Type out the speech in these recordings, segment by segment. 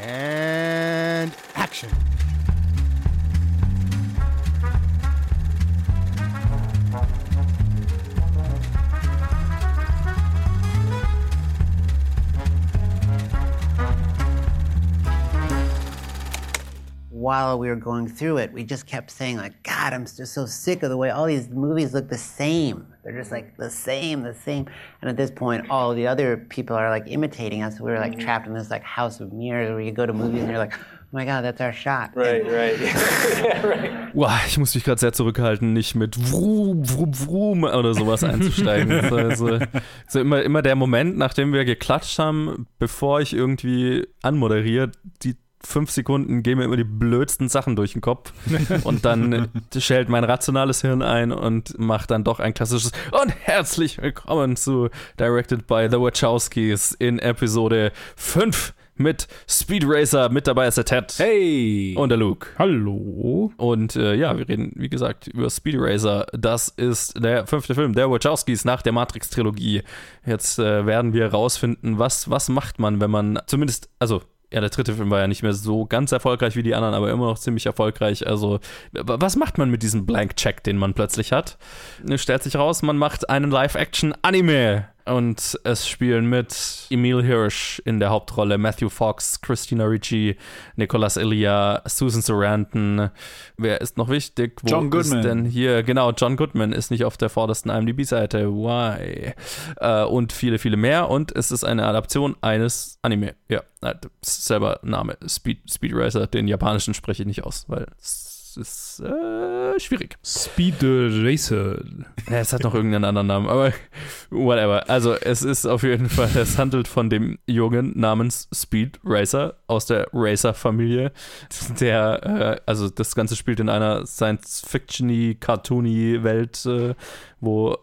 And action. While we were going through it, we just kept saying like, God, I'm just so sick of the way all these movies look the same. They're just like the same, the same. And at this point, all the other people are like imitating us. We were like trapped in this like house of mirrors where you go to movies and you're like, oh my God, that's our shot. Right, right. right. Wow, ich muss mich gerade sehr zurückhalten, nicht mit Vroom, Vroom, Vroom oder sowas einzusteigen. also, so immer, immer der Moment, nachdem wir geklatscht haben, bevor ich irgendwie anmoderiere, die fünf Sekunden gehen mir immer die blödsten Sachen durch den Kopf und dann schält mein rationales Hirn ein und macht dann doch ein klassisches und herzlich willkommen zu Directed by the Wachowskis in Episode 5 mit Speed Racer. Mit dabei ist der Ted. Hey! Und der Luke. Hallo. Und äh, ja, wir reden, wie gesagt, über Speed Racer. Das ist der fünfte Film der Wachowskis nach der Matrix-Trilogie. Jetzt äh, werden wir rausfinden, was, was macht man, wenn man zumindest, also ja, der dritte Film war ja nicht mehr so ganz erfolgreich wie die anderen, aber immer noch ziemlich erfolgreich. Also, was macht man mit diesem Blank-Check, den man plötzlich hat? Stellt sich raus, man macht einen Live-Action-Anime. Und es spielen mit Emil Hirsch in der Hauptrolle, Matthew Fox, Christina Ricci, Nicholas Elia, Susan Sarandon. Wer ist noch wichtig? Wo John Goodman. Ist denn hier? Genau, John Goodman ist nicht auf der vordersten IMDb-Seite. Why? Äh, und viele, viele mehr. Und es ist eine Adaption eines Anime. Ja, selber Name. Speed, Speed Racer. Den japanischen spreche ich nicht aus, weil es ist äh, schwierig. Speed Racer. Ja, es hat noch irgendeinen anderen Namen, aber whatever. Also es ist auf jeden Fall, es handelt von dem Jungen namens Speed Racer aus der Racer-Familie, der, äh, also das Ganze spielt in einer Science-Fiction-y, cartoony Welt, äh, wo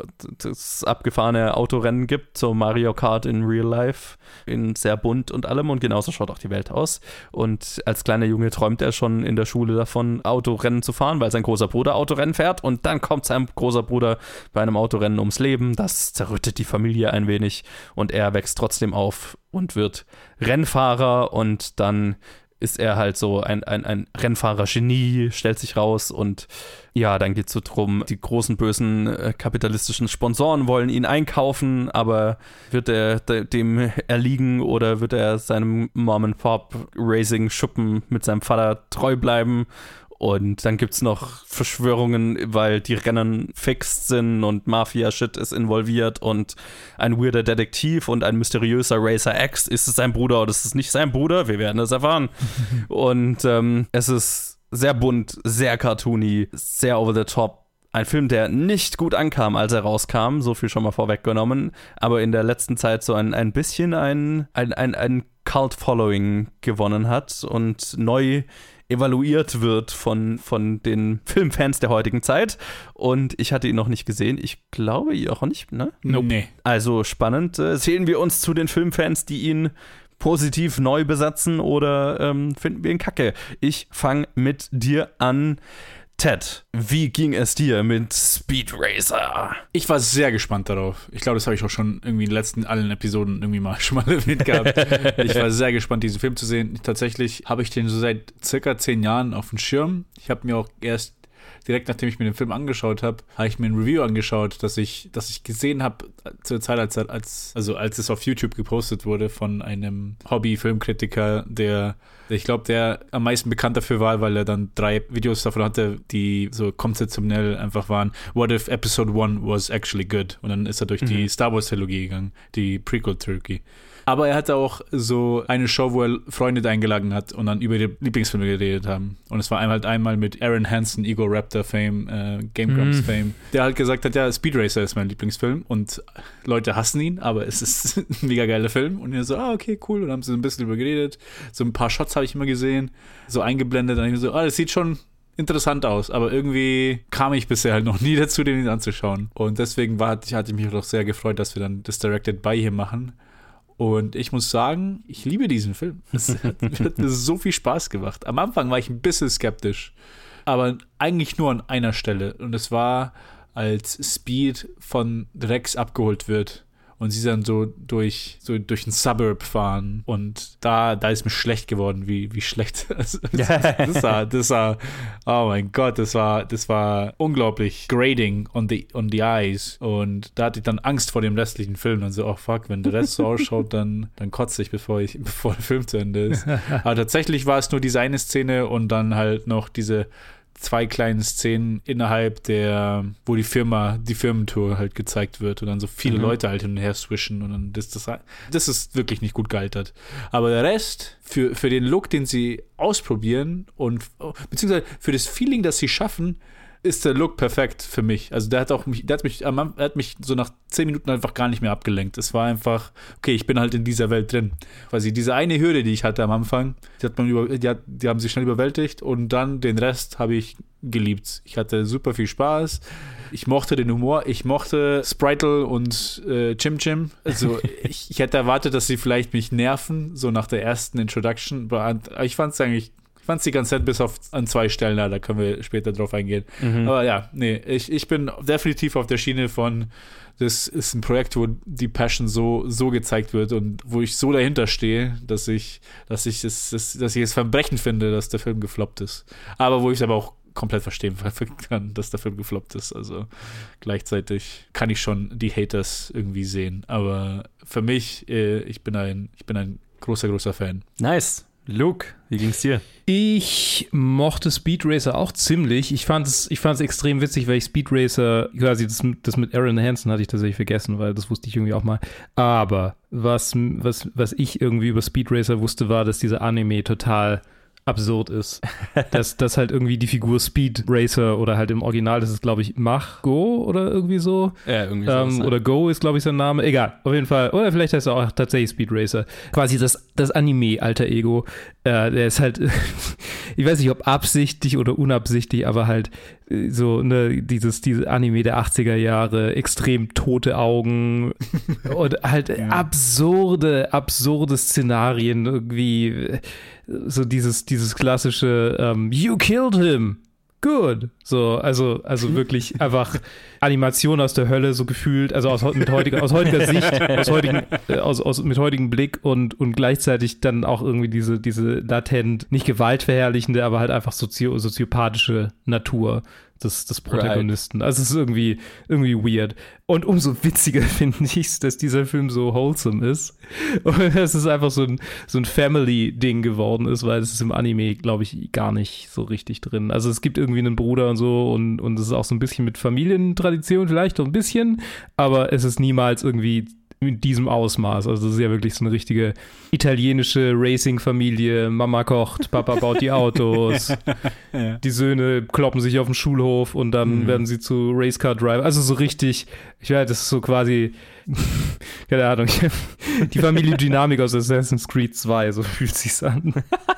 es abgefahrene Autorennen gibt, so Mario Kart in Real Life, in sehr bunt und allem und genauso schaut auch die Welt aus. Und als kleiner Junge träumt er schon in der Schule davon, Autorennen zu fahren, weil sein großer Bruder Autorennen fährt und dann kommt sein großer Bruder bei einem Autorennen ums Leben. Das zerrüttet die Familie ein wenig und er wächst trotzdem auf und wird Rennfahrer und dann ist er halt so ein, ein, ein Rennfahrer-Genie, stellt sich raus und ja, dann geht es so drum, die großen bösen äh, kapitalistischen Sponsoren wollen ihn einkaufen, aber wird er dem erliegen oder wird er seinem Mom-and-Pop-Racing-Schuppen mit seinem Vater treu bleiben und dann gibt es noch Verschwörungen, weil die Rennen fixed sind und Mafia-Shit ist involviert und ein weirder Detektiv und ein mysteriöser Racer X. Ist es sein Bruder oder ist es nicht sein Bruder? Wir werden es erfahren. und ähm, es ist sehr bunt, sehr cartoony, sehr over the top. Ein Film, der nicht gut ankam, als er rauskam, so viel schon mal vorweggenommen, aber in der letzten Zeit so ein, ein bisschen ein, ein, ein, ein Cult-Following gewonnen hat und neu evaluiert wird von, von den Filmfans der heutigen Zeit. Und ich hatte ihn noch nicht gesehen. Ich glaube, ihr auch nicht, ne? Nope. Nee. Also spannend. Äh, sehen wir uns zu den Filmfans, die ihn positiv neu besetzen oder ähm, finden wir ihn kacke? Ich fange mit dir an. Ted, wie ging es dir mit Speed Racer? Ich war sehr gespannt darauf. Ich glaube, das habe ich auch schon irgendwie in den letzten allen Episoden irgendwie mal schon mal erwähnt gehabt. ich war sehr gespannt, diesen Film zu sehen. Tatsächlich habe ich den so seit circa zehn Jahren auf dem Schirm. Ich habe mir auch erst direkt nachdem ich mir den Film angeschaut habe, habe ich mir ein Review angeschaut, das ich, das ich gesehen habe zur Zeit, als, als, also als es auf YouTube gepostet wurde von einem Hobby-Filmkritiker, der, der, ich glaube, der am meisten bekannt dafür war, weil er dann drei Videos davon hatte, die so konzeptionell einfach waren. What if Episode 1 was actually good? Und dann ist er durch mhm. die Star Wars-Trilogie gegangen, die Prequel-Trilogie. Aber er hatte auch so eine Show, wo er Freunde eingeladen hat und dann über die Lieblingsfilme geredet haben. Und es war einmal halt einmal mit Aaron Hansen, Ego Raptor Fame, äh, Game Grumps mhm. Fame, der halt gesagt hat, ja, Speed Racer ist mein Lieblingsfilm und Leute hassen ihn, aber es ist ein mega geiler Film. Und er so, ah, okay, cool. Und dann haben sie so ein bisschen drüber geredet. So ein paar Shots habe ich immer gesehen, so eingeblendet. Und ich so, ah, das sieht schon interessant aus, aber irgendwie kam ich bisher halt noch nie dazu, den anzuschauen. Und deswegen war, hatte ich mich auch sehr gefreut, dass wir dann das Directed by hier machen. Und ich muss sagen, ich liebe diesen Film. Es hat, mir so viel Spaß gemacht. Am Anfang war ich ein bisschen skeptisch, aber eigentlich nur an einer Stelle. Und es war, als Speed von Rex abgeholt wird und sie dann so durch, so durch ein Suburb fahren. Und da, da ist mir schlecht geworden, wie, wie schlecht das, das, das war, das war, oh mein Gott, das war, das war unglaublich grading on the, on the eyes. Und da hatte ich dann Angst vor dem restlichen Film. Und so, oh fuck, wenn der Rest so ausschaut, dann, dann kotze ich, bevor ich, bevor der Film zu Ende ist. Aber tatsächlich war es nur diese eine Szene und dann halt noch diese zwei kleinen Szenen innerhalb der, wo die Firma, die Firmentour halt gezeigt wird und dann so viele Mhm. Leute halt hin und her swischen und dann das, das, das ist wirklich nicht gut gealtert. Aber der Rest, für, für den Look, den sie ausprobieren und beziehungsweise für das Feeling, das sie schaffen, ist der Look perfekt für mich. Also der hat auch mich, der hat mich, am Anfang- er hat mich so nach zehn Minuten einfach gar nicht mehr abgelenkt. Es war einfach, okay, ich bin halt in dieser Welt drin. Quasi diese eine Hürde, die ich hatte am Anfang, die hat man über, die, hat, die haben sie schnell überwältigt und dann den Rest habe ich geliebt. Ich hatte super viel Spaß. Ich mochte den Humor, ich mochte Spritle und äh, Chim Chim. Also ich, ich hätte erwartet, dass sie vielleicht mich nerven, so nach der ersten Introduction. Aber ich fand es eigentlich fand die ganze Zeit bis auf an zwei Stellen, da, können wir später drauf eingehen. Aber ja, nee, ich, ich bin definitiv auf der Schiene von, das ist ein Projekt, wo die Passion so, so gezeigt wird und wo ich so dahinter stehe, dass ich, dass ich es, das, dass ich es Verbrechen finde, dass der Film gefloppt ist. Aber wo ich es aber auch komplett verstehen kann, dass der Film gefloppt ist. Also gleichzeitig kann ich schon die Haters irgendwie sehen. Aber für mich, äh, ich bin ein, ich bin ein großer, großer Fan. Nice. Luke, wie ging's dir? Ich mochte Speed Racer auch ziemlich. Ich fand es ich extrem witzig, weil ich Speed Racer, quasi das, das mit Aaron Hansen hatte ich tatsächlich vergessen, weil das wusste ich irgendwie auch mal. Aber was, was, was ich irgendwie über Speed Racer wusste, war, dass dieser Anime total absurd ist. dass, dass halt irgendwie die Figur Speed Racer oder halt im Original, das ist glaube ich Mach Go oder irgendwie so. Ja, irgendwie Ähm, sowas, ne? oder Go ist, glaube ich, sein Name. Egal, auf jeden Fall. Oder vielleicht heißt er auch tatsächlich Speed Racer. Quasi das, das Anime-Alter Ego. Äh, der ist halt, ich weiß nicht, ob absichtlich oder unabsichtlich, aber halt äh, so, ne, dieses, diese Anime der 80er Jahre, extrem tote Augen und halt absurde, absurde Szenarien irgendwie. So dieses, dieses klassische ähm, You killed him. Good. So, also, also wirklich einfach Animation aus der Hölle, so gefühlt, also aus, mit heutiger, aus heutiger Sicht, aus heutigen, äh, aus, aus, mit heutigem Blick und, und gleichzeitig dann auch irgendwie diese, diese latent, nicht gewaltverherrlichende, aber halt einfach sozio, soziopathische Natur des, des Protagonisten. Also es ist irgendwie, irgendwie weird. Und umso witziger finde ich es, dass dieser Film so wholesome ist. Und dass es einfach so ein, so ein Family-Ding geworden ist, weil es ist im Anime, glaube ich, gar nicht so richtig drin. Also es gibt irgendwie einen Bruder und so und, und es ist auch so ein bisschen mit Familientradition vielleicht so ein bisschen, aber es ist niemals irgendwie in diesem Ausmaß. Also das ist ja wirklich so eine richtige italienische Racing-Familie. Mama kocht, Papa baut die Autos. Ja. Die Söhne kloppen sich auf dem Schulhof und dann werden sie zu Racecar-Driver. Also so richtig, ich weiß, das ist so quasi, keine Ahnung, die Familiendynamik aus Assassin's Creed 2, so fühlt sich's an.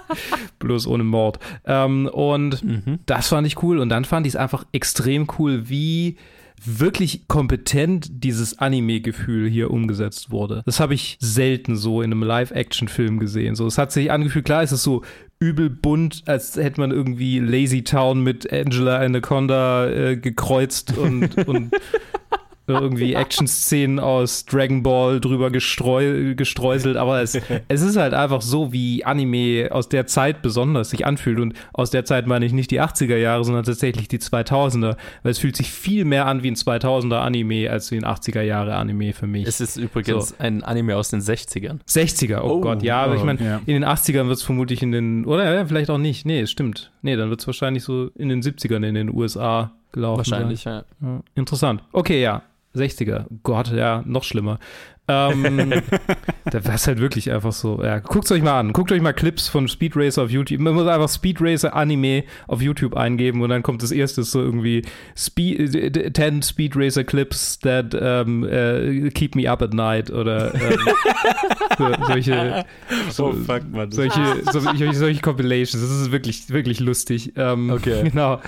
Bloß ohne Mord. Ähm, und das fand ich cool. Und dann fand ich es einfach extrem cool, wie wirklich kompetent dieses Anime-Gefühl hier umgesetzt wurde. Das habe ich selten so in einem Live-Action-Film gesehen. So, es hat sich angefühlt, klar, es ist so übel bunt, als hätte man irgendwie Lazy Town mit Angela Anaconda äh, gekreuzt und, und irgendwie Action-Szenen aus Dragon Ball drüber gestreu gestreuselt, aber es, es ist halt einfach so, wie Anime aus der Zeit besonders sich anfühlt. Und aus der Zeit meine ich nicht die 80er Jahre, sondern tatsächlich die 2000er, weil es fühlt sich viel mehr an wie ein 2000er Anime als wie ein 80er Jahre Anime für mich. Es ist übrigens So. ein Anime aus den 60ern. 60er, oh, Oh, Gott, ja, aber ich oh, meine, ja. in den 80ern wird es vermutlich in den, oder ja, vielleicht auch nicht. Nee, es stimmt. Nee, dann wird es wahrscheinlich so in den 70ern in den USA gelaufen. Wahrscheinlich, sein. ja. Ja, interessant. Okay, ja. 60er. Gott, ja, noch schlimmer. Ähm, da war es halt wirklich einfach so. Ja, guckt euch mal an. Guckt euch mal Clips von Speed Racer auf YouTube. Man muss einfach Speed Racer Anime auf YouTube eingeben und dann kommt das erste so irgendwie Speed, äh, 10 Speed Racer Clips that um, äh, keep me up at night oder ähm, so, solche, so, Oh, fuck, Mann. solche, so, solche, solche Compilations. Das ist wirklich, wirklich lustig. Ähm, Okay. Genau.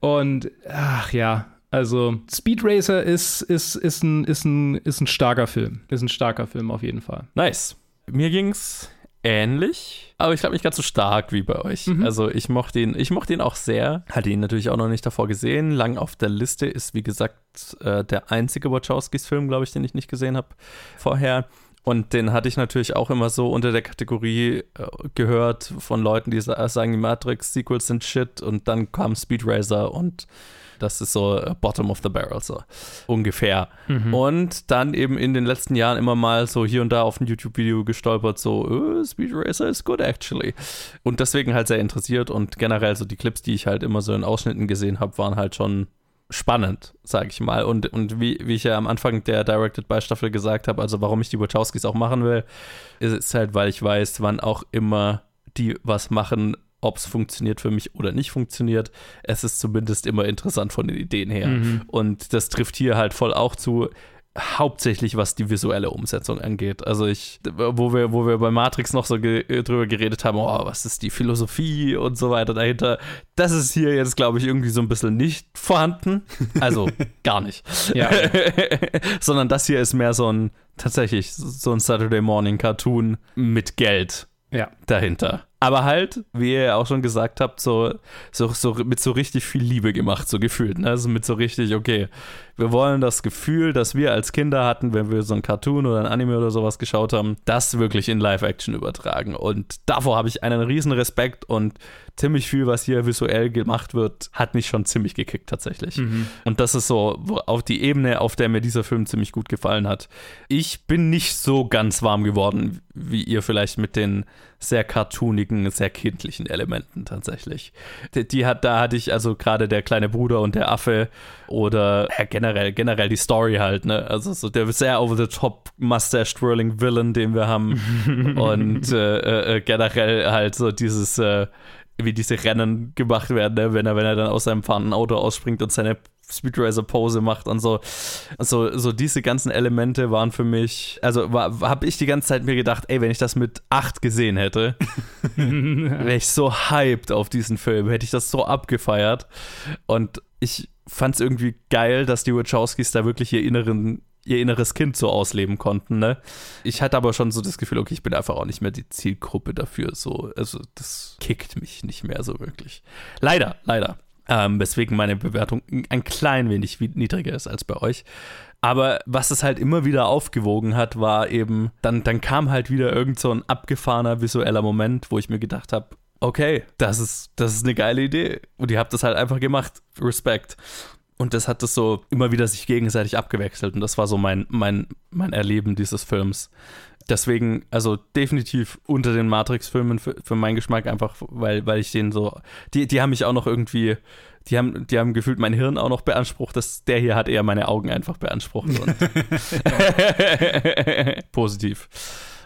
Und ach ja, also Speed Racer ist, ist, ist, ein, ist, ein, ist ein starker Film. Ist ein starker Film auf jeden Fall. Nice. Mir ging's ähnlich, aber ich glaube nicht ganz so stark wie bei euch. Mhm. Also ich mochte ihn, ich mochte ihn auch sehr. Hatte ihn natürlich auch noch nicht davor gesehen. Lang auf der Liste ist, wie gesagt, äh, der einzige Wachowskis-Film, glaube ich, den ich nicht gesehen habe vorher. Und den hatte ich natürlich auch immer so unter der Kategorie äh, gehört von Leuten, die sa sagen, die Matrix-Sequels sind shit. Und dann kam Speed Racer und das ist so äh, Bottom of the Barrel, so ungefähr. Mhm. Und dann eben in den letzten Jahren immer mal so hier und da auf ein YouTube-Video gestolpert, so, äh, Speed Racer is good actually. Und deswegen halt sehr interessiert und generell so die Clips, die ich halt immer so in Ausschnitten gesehen habe, waren halt schon spannend, sage ich mal. Und, und wie, wie ich ja am Anfang der Directed by Staffel gesagt habe, also warum ich die Wachowskis auch machen will, ist es halt, weil ich weiß, wann auch immer die was machen, ob es funktioniert für mich oder nicht funktioniert. Es ist zumindest immer interessant von den Ideen her. Mhm. Und das trifft hier halt voll auch zu. Hauptsächlich was die visuelle Umsetzung angeht. Also ich, wo wir, wo wir bei Matrix noch so ge drüber geredet haben, oh, was ist die Philosophie und so weiter dahinter. Das ist hier jetzt, glaube ich, irgendwie so ein bisschen nicht vorhanden. Also gar nicht. Ja. Sondern das hier ist mehr so ein, tatsächlich, so ein Saturday Morning Cartoon mit Geld Ja. dahinter. Aber halt, wie ihr ja auch schon gesagt habt, so, so, so mit so richtig viel Liebe gemacht, so gefühlt. Ne? Also mit so richtig, okay, wir wollen das Gefühl, das wir als Kinder hatten, wenn wir so ein Cartoon oder ein Anime oder sowas geschaut haben, das wirklich in Live-Action übertragen. Und davor habe ich einen riesen Respekt und ziemlich viel, was hier visuell gemacht wird, hat mich schon ziemlich gekickt tatsächlich. Und das ist so auf die Ebene, auf der mir dieser Film ziemlich gut gefallen hat. Ich bin nicht so ganz warm geworden, wie ihr vielleicht mit den sehr cartoonigen, sehr kindlichen Elementen tatsächlich. Die, die hat, da hatte ich also gerade der kleine Bruder und der Affe oder ja, generell, generell die Story halt, ne? Also so der sehr over the top mustache twirling Villain, den wir haben und äh, äh, generell halt so dieses äh, wie diese Rennen gemacht werden, ne? wenn er wenn er dann aus seinem fahrenden Auto ausspringt und seine Speed Racer Pose macht und so. So, so diese ganzen Elemente waren für mich, also habe ich die ganze Zeit mir gedacht, ey, wenn ich das mit acht gesehen hätte, wäre ich so hyped auf diesen Film, hätte ich das so abgefeiert. Und ich fand es irgendwie geil, dass die Wachowskis da wirklich ihr inneren ihr inneres Kind so ausleben konnten, ne? Ich hatte aber schon so das Gefühl, okay, ich bin einfach auch nicht mehr die Zielgruppe dafür, so, also das kickt mich nicht mehr so wirklich. Leider, leider. Ähm, weswegen meine Bewertung ein klein wenig niedriger ist als bei euch. Aber was es halt immer wieder aufgewogen hat, war eben, dann, dann kam halt wieder irgend so ein abgefahrener visueller Moment, wo ich mir gedacht habe, okay, das ist, das ist eine geile Idee. Und ihr habt das halt einfach gemacht. Respekt. Und das hat das so immer wieder sich gegenseitig abgewechselt. Und das war so mein, mein, mein Erleben dieses Films. Deswegen, also definitiv unter den Matrix-Filmen für, für meinen Geschmack, einfach weil, weil ich den so. Die, die haben mich auch noch irgendwie. Die haben, die haben gefühlt mein Hirn auch noch beansprucht. Das, der hier hat eher meine Augen einfach beansprucht. Und Positiv.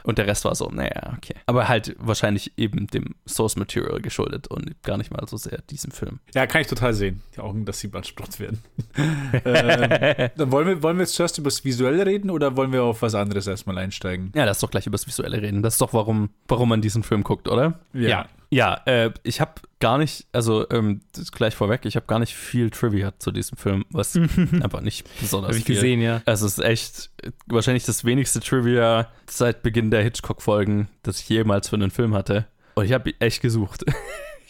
Und der Rest war so, naja, okay. Aber halt wahrscheinlich eben dem Source Material geschuldet und gar nicht mal so sehr diesem Film. Ja, kann ich total sehen. Die Augen, dass sie beansprucht werden. ähm, dann wollen wir, wollen wir jetzt zuerst über das Visuelle reden oder wollen wir auf was anderes erstmal einsteigen? Ja, lass doch gleich über das Visuelle reden. Das ist doch, warum, warum man diesen Film guckt, oder? Ja. Ja, äh, ich habe gar nicht, also ähm, das ist gleich vorweg, ich habe gar nicht viel Trivia zu diesem Film, was einfach nicht besonders Habe ich viel. gesehen, ja. Es ist echt wahrscheinlich das wenigste Trivia seit Beginn der Hitchcock-Folgen, das ich jemals für einen Film hatte. Und ich habe echt gesucht.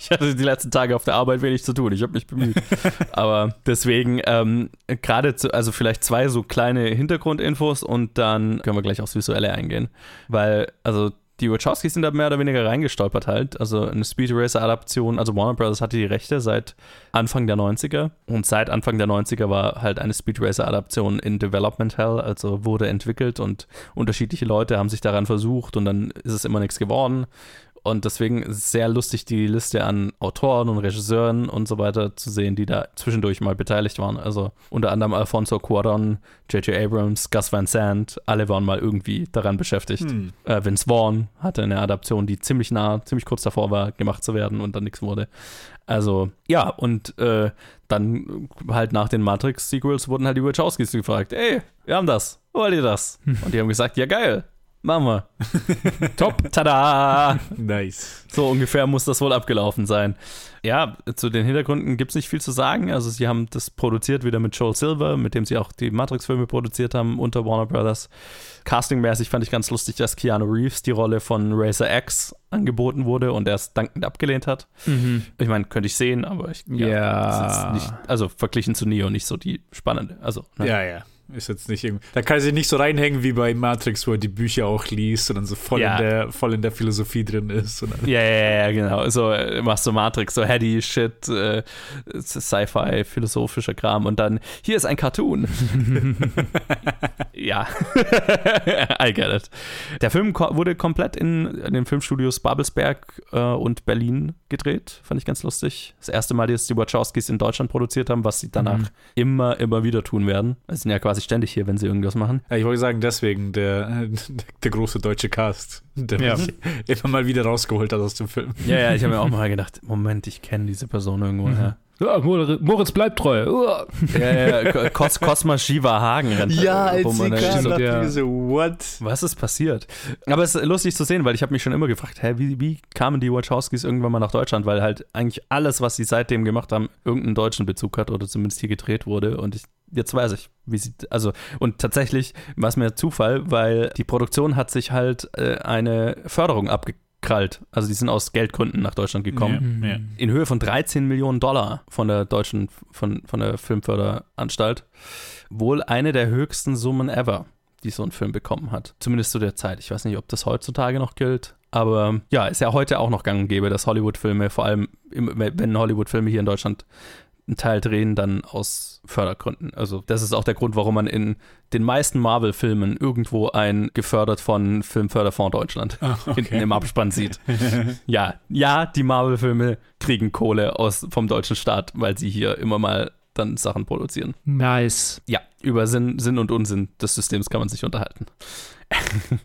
Ich hatte die letzten Tage auf der Arbeit wenig zu tun. Ich habe mich bemüht. Aber deswegen ähm, gerade, also vielleicht zwei so kleine Hintergrundinfos und dann können wir gleich aufs Visuelle eingehen. Weil, also die Wachowskis sind da mehr oder weniger reingestolpert halt. Also eine Speed Racer Adaption, also Warner Brothers hatte die Rechte seit Anfang der 90er und seit Anfang der 90er war halt eine Speed Racer Adaption in Development Hell, also wurde entwickelt und unterschiedliche Leute haben sich daran versucht und dann ist es immer nichts geworden. Und deswegen ist es sehr lustig, die Liste an Autoren und Regisseuren und so weiter zu sehen, die da zwischendurch mal beteiligt waren. Also unter anderem Alfonso Cuarón, J.J. Abrams, Gus Van Sant, alle waren mal irgendwie daran beschäftigt. Hm. Äh, Vince Vaughn hatte eine Adaption, die ziemlich nah, ziemlich kurz davor war, gemacht zu werden und dann nichts wurde. Also, ja, und äh, dann halt nach den Matrix-Sequels wurden halt die Wachowskis gefragt, ey, wir haben das, wollt ihr das? Und die haben gesagt, ja geil, Machen wir. Top. Tada. Nice. So ungefähr muss das wohl abgelaufen sein. Ja, zu den Hintergründen gibt es nicht viel zu sagen. Also sie haben das produziert wieder mit Joel Silver, mit dem sie auch die Matrix-Filme produziert haben unter Warner Brothers. Castingmäßig fand ich ganz lustig, dass Keanu Reeves die Rolle von Racer X angeboten wurde und er es dankend abgelehnt hat. Ich meine, könnte ich sehen, aber ich Mhm. Ja. ist jetzt nicht, also verglichen zu Neo nicht so die spannende. Also ne? Ja, ja. Ist jetzt nicht irgendwie. Da kann er sich nicht so reinhängen wie bei Matrix, wo er die Bücher auch liest und dann so voll, Ja. in, der, voll in der Philosophie drin ist. Ja, ja, ja, genau. So äh, machst du Matrix, so heady Shit, äh, Sci-Fi, philosophischer Kram und dann hier ist ein Cartoon. ja, I get it. Der Film ko wurde komplett in, in den Filmstudios Babelsberg äh, und Berlin gedreht. Fand ich ganz lustig. Das erste Mal, dass die Wachowskis in Deutschland produziert haben, was sie danach Mhm. immer, immer wieder tun werden. Sie sind ja quasi ständig hier, wenn sie irgendwas machen. ja, ich wollte sagen, deswegen der, der große deutsche Cast, der Ja. mich immer mal wieder rausgeholt hat aus dem Film. Ja, ja, ich habe mir auch mal gedacht, Moment, ich kenne diese Person irgendwo her. Ja, Mor- Moritz bleibt treu. Ja, ja, Ko- Kos Cosma Shiva Hagen rennt. rum und dann kam, so, dachte ja. so, what? Was ist passiert? Aber es ist lustig zu sehen, weil ich habe mich schon immer gefragt, hä, wie, wie kamen die Wachowskis irgendwann mal nach Deutschland? Weil halt eigentlich alles, was sie seitdem gemacht haben, irgendeinen deutschen Bezug hat oder zumindest hier gedreht wurde. Und ich, jetzt weiß ich, wie sie, also, und tatsächlich war es mir Zufall, weil die Produktion hat sich halt äh, eine Förderung abgekrallt. Also die sind aus Geldgründen nach Deutschland gekommen Ja, ja. in Höhe von 13 Millionen Dollar von der deutschen, von, von der Filmförderanstalt. Wohl eine der höchsten Summen ever, die so ein Film bekommen hat. Zumindest zu der Zeit. Ich weiß nicht, ob das heutzutage noch gilt. Aber ja, ist ja heute auch noch gang und gäbe, dass Hollywood-Filme, vor allem im, wenn Hollywood-Filme hier in Deutschland einen Teil drehen, dann aus Fördergründen. Also das ist auch der Grund, warum man in den meisten Marvel-Filmen irgendwo ein gefördert von Filmförderfonds Deutschland Ah, hinten im Abspann sieht. Ja, ja, die Marvel-Filme kriegen Kohle aus vom deutschen Staat, weil sie hier immer mal dann Sachen produzieren. Nice. Ja, über Sinn, Sinn und Unsinn des Systems kann man sich unterhalten.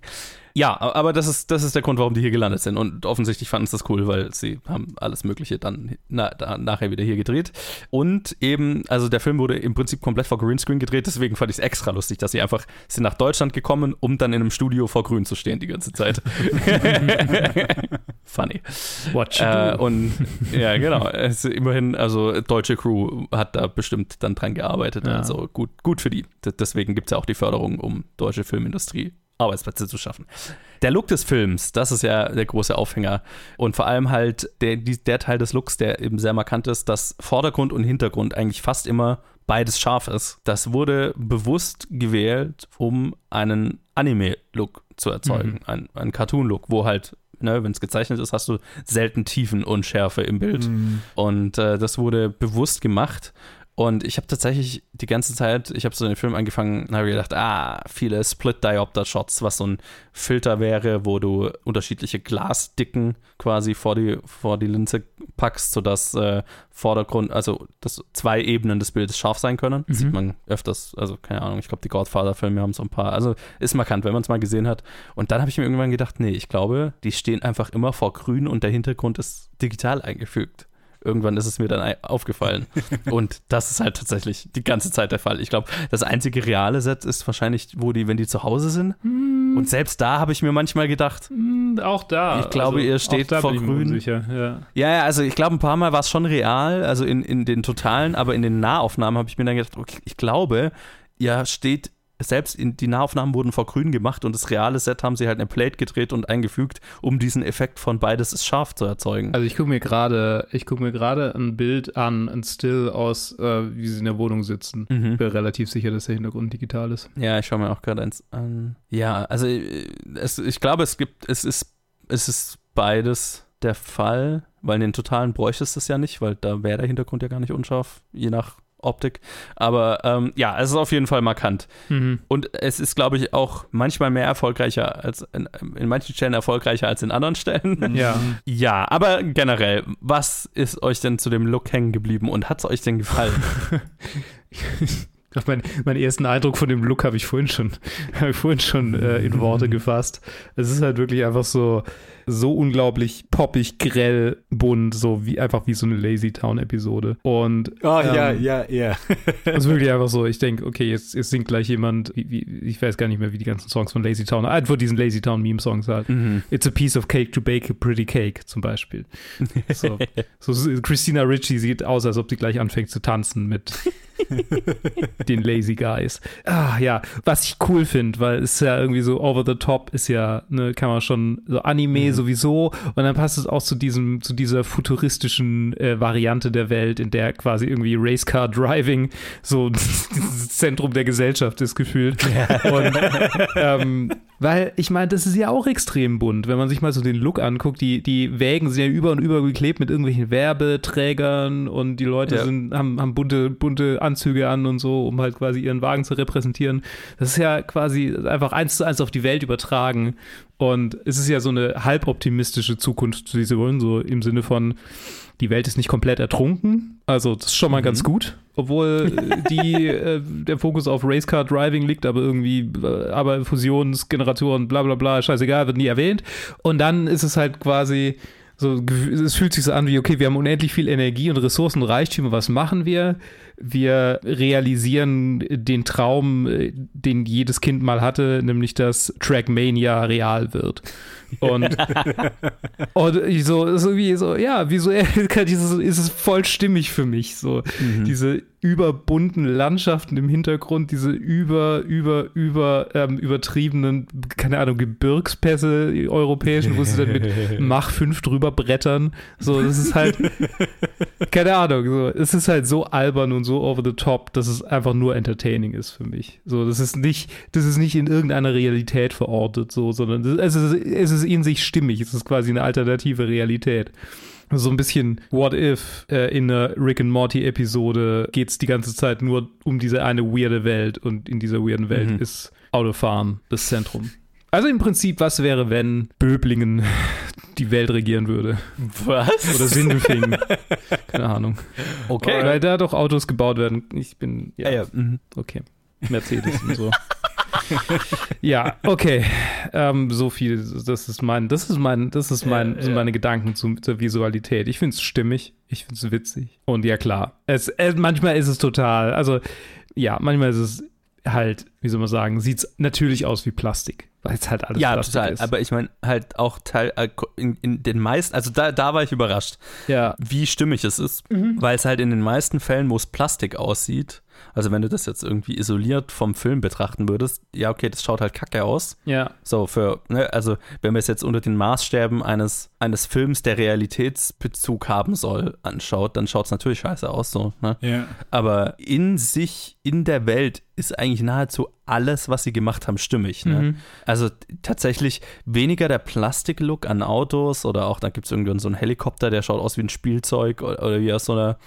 ja, aber das ist, das ist der Grund, warum die hier gelandet sind. Und offensichtlich fanden sie das cool, weil sie haben alles Mögliche dann na, da, nachher wieder hier gedreht. Und eben, also der Film wurde im Prinzip komplett vor Greenscreen gedreht, deswegen fand ich es extra lustig, dass sie einfach sind nach Deutschland gekommen, um dann in einem Studio vor Grün zu stehen die ganze Zeit. Funny. You Äh, und ja, genau. Es immerhin, also deutsche Crew hat da bestimmt dann dran gearbeitet. Ja. Also gut, gut für die. D deswegen gibt es ja auch die Förderung, um deutsche Filmindustrie Arbeitsplätze zu schaffen. Der Look des Films, das ist ja der große Aufhänger. Und vor allem halt der, der Teil des Looks, der eben sehr markant ist, dass Vordergrund und Hintergrund eigentlich fast immer beides scharf ist. Das wurde bewusst gewählt, um einen Anime-Look zu erzeugen. Ein, ein Cartoon-Look, wo halt, ne, wenn es gezeichnet ist, hast du selten Tiefen und Schärfe im Bild. Und äh, das wurde bewusst gemacht. Und ich habe tatsächlich die ganze Zeit, ich habe so den Film angefangen und habe gedacht, ah, viele Split-Diopter-Shots, was so ein Filter wäre, wo du unterschiedliche Glasdicken quasi vor die, vor die Linse packst, sodass äh, Vordergrund, also dass zwei Ebenen des Bildes scharf sein können. Das Sieht man öfters, also keine Ahnung, ich glaube, die Godfather-Filme haben so ein paar, also ist markant, wenn man es mal gesehen hat. Und dann habe ich mir irgendwann gedacht, nee, ich glaube, die stehen einfach immer vor grün und der Hintergrund ist digital eingefügt. Irgendwann ist es mir dann aufgefallen. Und das ist halt tatsächlich die ganze Zeit der Fall. Ich glaube, das einzige reale Set ist wahrscheinlich, wo die, wenn die zu Hause sind. Und selbst da habe ich mir manchmal gedacht, Hm, auch da. Ich glaube, ihr steht vor Grün. Ja, ja, also ich glaube, ein paar Mal war es schon real, also in, in den totalen, aber in den Nahaufnahmen habe ich mir dann gedacht, okay, ich glaube, ihr steht, selbst die Nahaufnahmen wurden vor grün gemacht und das reale Set haben sie halt eine Plate gedreht und eingefügt, um diesen Effekt von beides ist scharf zu erzeugen. Also ich gucke mir gerade, ich gucke mir gerade ein Bild an, ein Still aus, äh, wie sie in der Wohnung sitzen. Mhm. Ich bin relativ sicher, dass der Hintergrund digital ist. Ja, ich schaue mir auch gerade eins an. Ja, also äh, es, ich glaube, es gibt, es ist, es ist beides der Fall, weil in den totalen bräuchtest du es ja nicht, weil da wäre der Hintergrund ja gar nicht unscharf, je nach Optik. Aber ähm, ja, es ist auf jeden Fall markant. Mhm. Und es ist, glaube ich, auch manchmal mehr erfolgreicher als in, in manchen Stellen erfolgreicher als in anderen Stellen. Ja. Ja, aber generell, was ist euch denn zu dem Look hängen geblieben und hat es euch denn gefallen? Mein, meinen ersten Eindruck von dem Look habe ich vorhin schon, ich vorhin schon äh, in Worte gefasst. Es ist halt wirklich einfach so, so unglaublich poppig, grell, bunt, so wie einfach wie so eine Lazy Town Episode. Und Oh, ja, ähm, ja, ja. es ist wirklich einfach so, ich denke, okay, jetzt, jetzt singt gleich jemand, wie, wie, ich weiß gar nicht mehr, wie die ganzen Songs von Lazy Town, einfach diesen Lazy Town Meme-Songs halt. Mhm. It's a piece of cake to bake a pretty cake, zum Beispiel. So, so Christina Ritchie sieht aus, als ob sie gleich anfängt zu tanzen mit den Lazy Guys. Ah, ja, was ich cool finde, weil es ja irgendwie so over the top ist ja, ne, kann man schon, so Anime sowieso. Und dann passt es auch zu diesem, zu dieser futuristischen äh, Variante der Welt, in der quasi irgendwie Racecar Driving so das Zentrum der Gesellschaft ist gefühlt. Und, ähm, weil ich meine, das ist ja auch extrem bunt, wenn man sich mal so den Look anguckt, die, die Wägen sind ja über und über geklebt mit irgendwelchen Werbeträgern und die Leute Ja. sind, haben, haben bunte, bunte Anzüge an und so, um halt quasi ihren Wagen zu repräsentieren. Das ist ja quasi einfach eins zu eins auf die Welt übertragen. Und es ist ja so eine halboptimistische Zukunftsvision, so im Sinne von, die Welt ist nicht komplett ertrunken. Also das ist schon mal ganz gut. Obwohl die, äh, der Fokus auf Racecar Driving liegt, aber irgendwie, äh, aber Fusionsgeneratoren, bla bla bla, scheißegal, wird nie erwähnt. Und dann ist es halt quasi so, es fühlt sich so an wie, okay, wir haben unendlich viel Energie und Ressourcen und Reichtümer, was machen wir? Wir realisieren den Traum, äh, den jedes Kind mal hatte, nämlich dass Trackmania real wird. Und, und ich so, so wie so, ja, visuell ist es voll stimmig für mich. So, diese überbunten Landschaften im Hintergrund, diese über, über, über ähm, übertriebenen, keine Ahnung, Gebirgspässe, europäischen, wo sie dann mit Mach 5 drüber brettern. So, das ist halt, keine Ahnung, so, es ist halt so albern und so over the top, dass es einfach nur entertaining ist für mich. So, das ist nicht, das ist nicht in irgendeiner Realität verortet, so, sondern das, es, ist, es ist in sich stimmig. Es ist quasi eine alternative Realität. So ein bisschen What If äh, in einer Rick and Morty Episode geht es die ganze Zeit nur um diese eine weirde Welt und in dieser weirden Welt Mhm. ist Autofahren das Zentrum. Also im Prinzip, was wäre, wenn Böblingen die Welt regieren würde? Was? Oder Sindelfingen. Keine Ahnung. Okay. Weil da doch Autos gebaut werden. Ich bin, ja, Ja, ja. Mhm. okay. Mercedes und so. ja, okay. Ähm, so viel. Das ist mein, das ist mein, das ist mein, Ja, sind ja. meine Gedanken zum, zur Visualität. Ich finde es stimmig. Ich finde es witzig. Und ja, klar. Es, es, manchmal ist es total, also, ja, manchmal ist es halt, wie soll man sagen, sieht es natürlich aus wie Plastik. Weil es halt alles Ja, Plastik total. ist. Aber ich meine, halt auch Teil, äh, in, in den meisten, also da, da war ich überrascht, ja. wie stimmig es ist, weil es halt in den meisten Fällen, wo es Plastik aussieht, also wenn du das jetzt irgendwie isoliert vom Film betrachten würdest, ja, okay, das schaut halt kacke aus. Ja. So, für, ne, also wenn man es jetzt unter den Maßstäben eines, eines Films, der Realitätsbezug haben soll, anschaut, dann schaut es natürlich scheiße aus, so, ne? Ja. Aber in sich, in der Welt ist eigentlich nahezu alles, was sie gemacht haben, stimmig. Ne? Mhm. Also tatsächlich weniger der Plastik-Look an Autos oder auch, da gibt es irgendwann so einen Helikopter, der schaut aus wie ein Spielzeug oder, oder wie aus so einer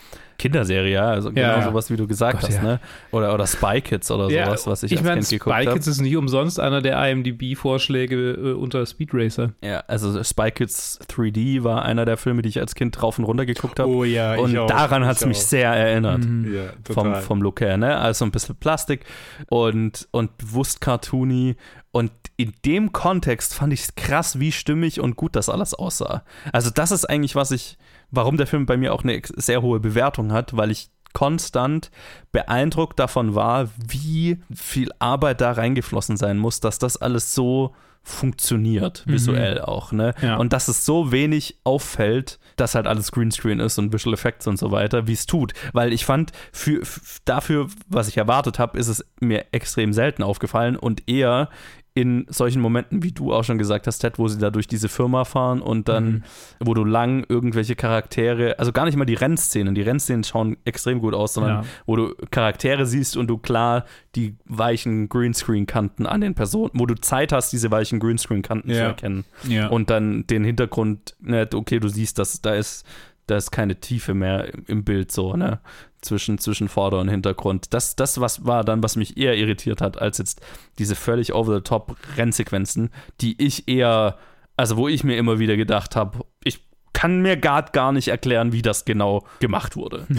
Kinderserie, ja, also genau ja. sowas, wie du gesagt Gott, hast, ja. ne? Oder, oder Spy Kids oder sowas, was ich, ich als meine, Kind geguckt Spy habe. Kids ist nicht umsonst einer der IMDb-Vorschläge äh, unter Speed Racer. Ja, also Spy Kids 3D war einer der Filme, die ich als Kind drauf und runter geguckt habe. Oh ja, ich und auch, daran hat es ich mich auch. sehr erinnert. Ja, vom, total. vom Look her, ne? Also ein bisschen Plastik und, und bewusst cartoony. Und in dem Kontext fand ich es krass, wie stimmig und gut das alles aussah. Also, das ist eigentlich, was ich, warum der Film bei mir auch eine sehr hohe Bewertung hat, weil ich konstant beeindruckt davon war, wie viel Arbeit da reingeflossen sein muss, dass das alles so funktioniert, visuell auch, ne? Ja. Und dass es so wenig auffällt, dass halt alles Greenscreen ist und Visual Effects und so weiter, wie es tut. Weil ich fand, für, dafür, was ich erwartet habe, ist es mir extrem selten aufgefallen und eher in solchen Momenten, wie du auch schon gesagt hast, Ted, wo sie da durch diese Firma fahren und dann, Mhm. wo du lang irgendwelche Charaktere, also gar nicht mal die Rennszenen, die Rennszenen schauen extrem gut aus, sondern Ja. wo du Charaktere siehst und du klar die weichen Greenscreen-Kanten an den Personen, wo du Zeit hast, diese weichen Greenscreen-Kanten zu Ja. erkennen ja. und dann den Hintergrund, ne, okay, du siehst, dass da ist, da ist keine Tiefe mehr im- Bild so, ne? Zwischen, zwischen Vorder- und Hintergrund. Das, das was war dann, was mich eher irritiert hat, als jetzt diese völlig over-the-top Rennsequenzen, die ich eher, also wo ich mir immer wieder gedacht habe, ich kann mir gar, gar nicht erklären, wie das genau gemacht wurde.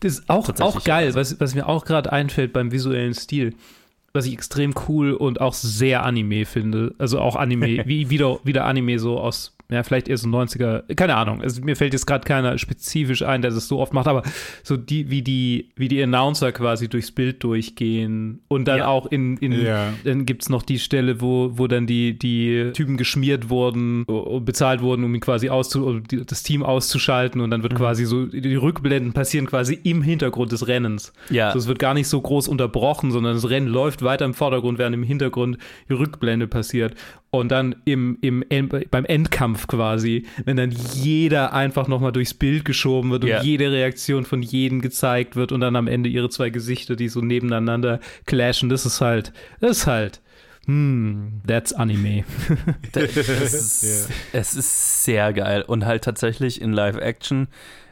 Das ist auch, auch geil, was, was mir auch gerade einfällt beim visuellen Stil, was ich extrem cool und auch sehr Anime finde. Also auch Anime, wie wieder, wieder Anime so aus ja, vielleicht eher so 90er, keine Ahnung. Also, mir fällt jetzt gerade keiner spezifisch ein, der das so oft macht, aber so die, wie die, wie die Announcer quasi durchs Bild durchgehen und dann Ja. auch in, in Ja. dann gibt es noch die Stelle, wo, wo dann die, die Typen geschmiert wurden und bezahlt wurden, um ihn quasi auszu, um das Team auszuschalten und dann wird quasi so, die Rückblenden passieren quasi im Hintergrund des Rennens. Ja. Also es wird gar nicht so groß unterbrochen, sondern das Rennen läuft weiter im Vordergrund, während im Hintergrund die Rückblende passiert. Und dann im, im, End- beim Endkampf quasi, wenn dann jeder einfach nochmal durchs Bild geschoben wird und Ja. jede Reaktion von jedem gezeigt wird und dann am Ende ihre zwei Gesichter, die so nebeneinander clashen, das ist halt, das ist halt, hm, that's Anime. Das ist, Es ist sehr geil und halt tatsächlich in Live-Action.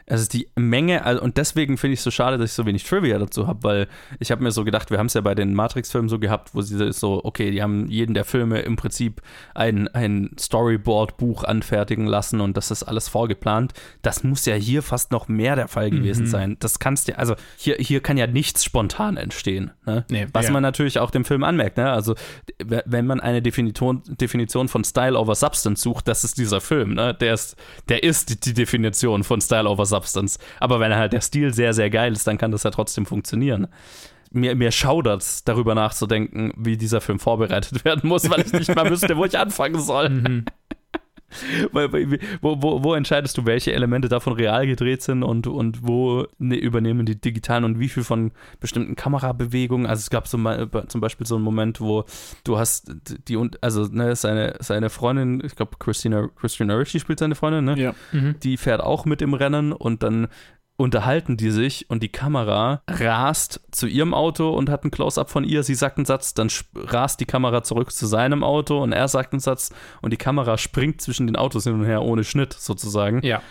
Also die Menge, also und deswegen finde ich es so schade, dass ich so wenig Trivia dazu habe, weil ich habe mir so gedacht, wir haben es ja bei den Matrix-Filmen so gehabt, wo sie so, okay, die haben jeden der Filme im Prinzip ein, ein Storyboard-Buch anfertigen lassen und das ist alles vorgeplant. Das muss ja hier fast noch mehr der Fall gewesen sein. Das kannst du, also hier, hier kann ja nichts spontan entstehen. Ne? Nee, Was ja. man natürlich auch dem Film anmerkt, ne? Also wenn man eine Definition, Definition von Style over Substance sucht, das ist dieser Film, ne? Der ist, der ist die Definition von Style over Substance. Aber wenn halt der Stil sehr, sehr geil ist, dann kann das ja trotzdem funktionieren. Mir, mir schaudert's, darüber nachzudenken, wie dieser Film vorbereitet werden muss, weil ich nicht mal wüsste, wo ich anfangen soll. Weil- wo, wo, wo entscheidest du, welche Elemente davon real gedreht sind und, und wo ne, übernehmen die digitalen und wie viel von bestimmten Kamerabewegungen? Also es gab so mal, zum Beispiel so einen Moment, wo du hast die, und also ne, seine, seine Freundin, ich glaube Christina, Christina Ricci spielt seine Freundin, ne? Ja. die fährt auch mit im Rennen und dann unterhalten die sich und die Kamera rast zu ihrem Auto und hat ein Close-up von ihr. Sie sagt einen Satz, dann rast die Kamera zurück zu seinem Auto und er sagt einen Satz und die Kamera springt zwischen den Autos hin und her ohne Schnitt sozusagen. ja,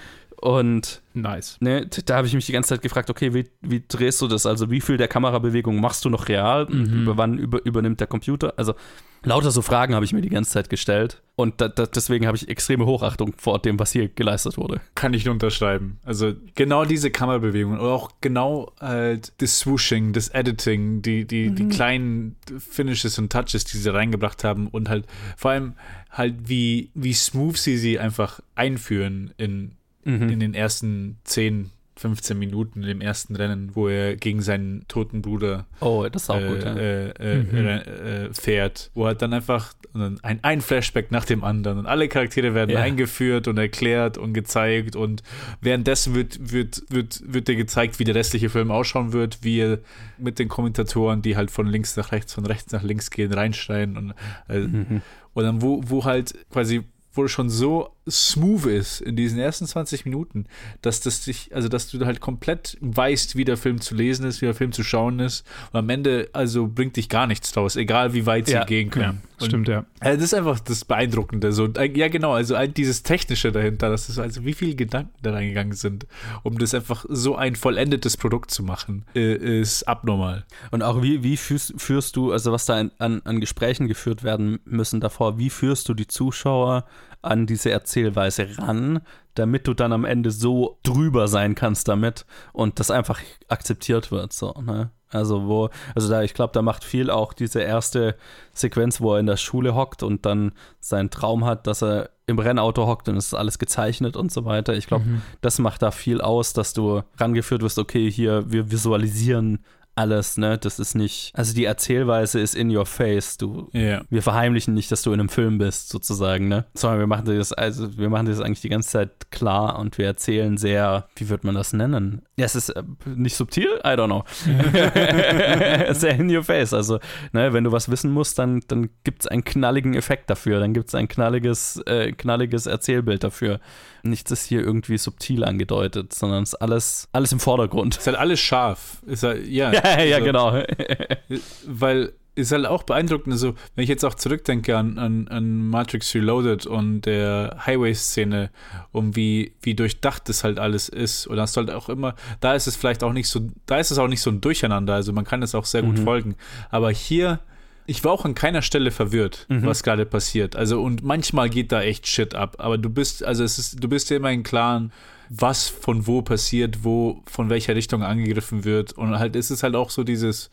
Und nice. ne, da habe ich mich die ganze Zeit gefragt, okay, wie, wie drehst du das? Also wie viel der Kamerabewegung machst du noch real? Und Über wann über, übernimmt der Computer? Also lauter so Fragen habe ich mir die ganze Zeit gestellt und da, da, deswegen habe ich extreme Hochachtung vor dem, was hier geleistet wurde. Kann ich nur unterschreiben. Also genau diese Kamerabewegungen oder auch genau halt das Swooshing, das Editing, die, die, die kleinen Finishes und Touches, die sie reingebracht haben und halt vor allem halt wie, wie smooth sie sie einfach einführen in, in den ersten 10, 15 Minuten im ersten Rennen, wo er gegen seinen toten Bruder Oh, das ist auch äh, gut. Ja. äh, äh, äh, fährt, wo er dann einfach ein, ein Flashback nach dem anderen und alle Charaktere werden Ja. eingeführt und erklärt und gezeigt und währenddessen wird, wird, wird, wird dir gezeigt, wie der restliche Film ausschauen wird, wie er mit den Kommentatoren, die halt von links nach rechts, von rechts nach links gehen, reinschreien und, Mhm. und dann wo, wo halt quasi wo es schon so smooth ist in diesen ersten 20 Minuten, dass das dich, also dass du halt komplett weißt, wie der Film zu lesen ist, wie der Film zu schauen ist. Und am Ende also bringt dich gar nichts draus, egal wie weit sie Ja, gehen können. Und, Stimmt, ja. Also das ist einfach das Beeindruckende. So, äh, ja, genau, also dieses Technische dahinter, das ist also wie viele Gedanken da reingegangen sind, um das einfach so ein vollendetes Produkt zu machen, äh, ist abnormal. Und auch wie, wie führst, führst du, also was da an, an Gesprächen geführt werden müssen davor, wie führst du die Zuschauer an diese Erzählweise ran, damit du dann am Ende so drüber sein kannst damit und das einfach akzeptiert wird, so, ne? Also wo, also da, ich glaube, da macht viel auch diese erste Sequenz, wo er in der Schule hockt und dann seinen Traum hat, dass er im Rennauto hockt und es ist alles gezeichnet und so weiter. Ich glaube, das macht da viel aus, dass du rangeführt wirst, okay, hier, wir visualisieren alles, ne? Das ist nicht, also die Erzählweise ist in your face. Du, Ja. wir verheimlichen nicht, dass du in einem Film bist, sozusagen, ne? Sondern wir machen das, also wir machen das eigentlich die ganze Zeit klar und wir erzählen sehr, wie wird man das nennen? Ja, es ist äh, nicht subtil, I don't know. sehr in your face. Also, ne, wenn du was wissen musst, dann, dann gibt es einen knalligen Effekt dafür, dann gibt es ein knalliges, äh, knalliges Erzählbild dafür. Nichts ist hier irgendwie subtil angedeutet, sondern es ist alles, alles im Vordergrund. Ist halt alles scharf. Ist halt, ja, Ja, ja, also- genau. weil ist halt auch beeindruckend, also wenn ich jetzt auch zurückdenke an, an, an Matrix Reloaded und der Highway-Szene, um wie, wie durchdacht das halt alles ist. Und das halt auch immer, da ist es vielleicht auch nicht so, da ist es auch nicht so ein Durcheinander, also man kann es auch sehr gut folgen. Aber hier, ich war auch an keiner Stelle verwirrt, was gerade passiert. Also und manchmal geht da echt Shit ab, aber du bist, also es ist, du bist dir immer im Klaren, was von wo passiert, wo von welcher Richtung angegriffen wird. Und halt ist es halt auch so dieses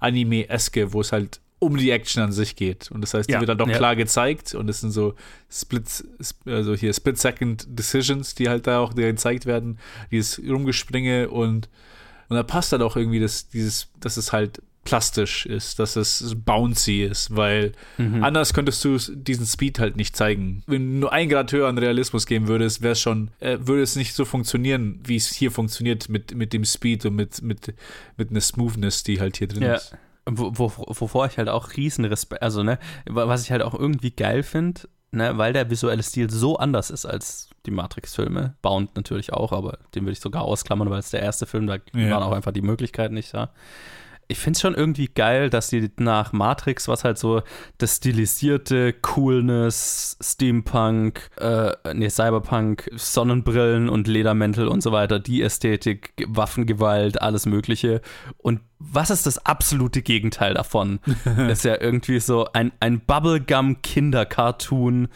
Anime-eske, wo es halt um die Action an sich geht. Und das heißt, die Ja, wird dann doch ja. klar gezeigt und es sind so Split, also hier Split-Second Decisions, die halt da auch gezeigt werden, dieses Rumgespringe und, und da passt dann auch irgendwie das, dieses, dass es halt plastisch ist, dass es bouncy ist, weil Mhm. anders könntest du diesen Speed halt nicht zeigen. Wenn du nur ein Grad höher an Realismus geben würdest, wäre es schon, äh, würde es nicht so funktionieren, wie es hier funktioniert mit, mit dem Speed und mit, mit, mit einer Smoothness, die halt hier drin Ja. ist. Wo, wo, wovor ich halt auch riesen Respekt, also ne, wa- was ich halt auch irgendwie geil finde, ne, weil der visuelle Stil so anders ist als die Matrix-Filme, Bound natürlich auch, aber den würde ich sogar ausklammern, weil es der erste Film, da Ja. waren auch einfach die Möglichkeiten nicht da. Ich finde es schon irgendwie geil, dass die nach Matrix, was halt so das stilisierte Coolness, Steampunk, äh, nee, Cyberpunk, Sonnenbrillen und Ledermäntel und so weiter, die Ästhetik, Waffengewalt, alles Mögliche. Und was ist das absolute Gegenteil davon? ist ja irgendwie so ein, ein Bubblegum-Kinder-Cartoon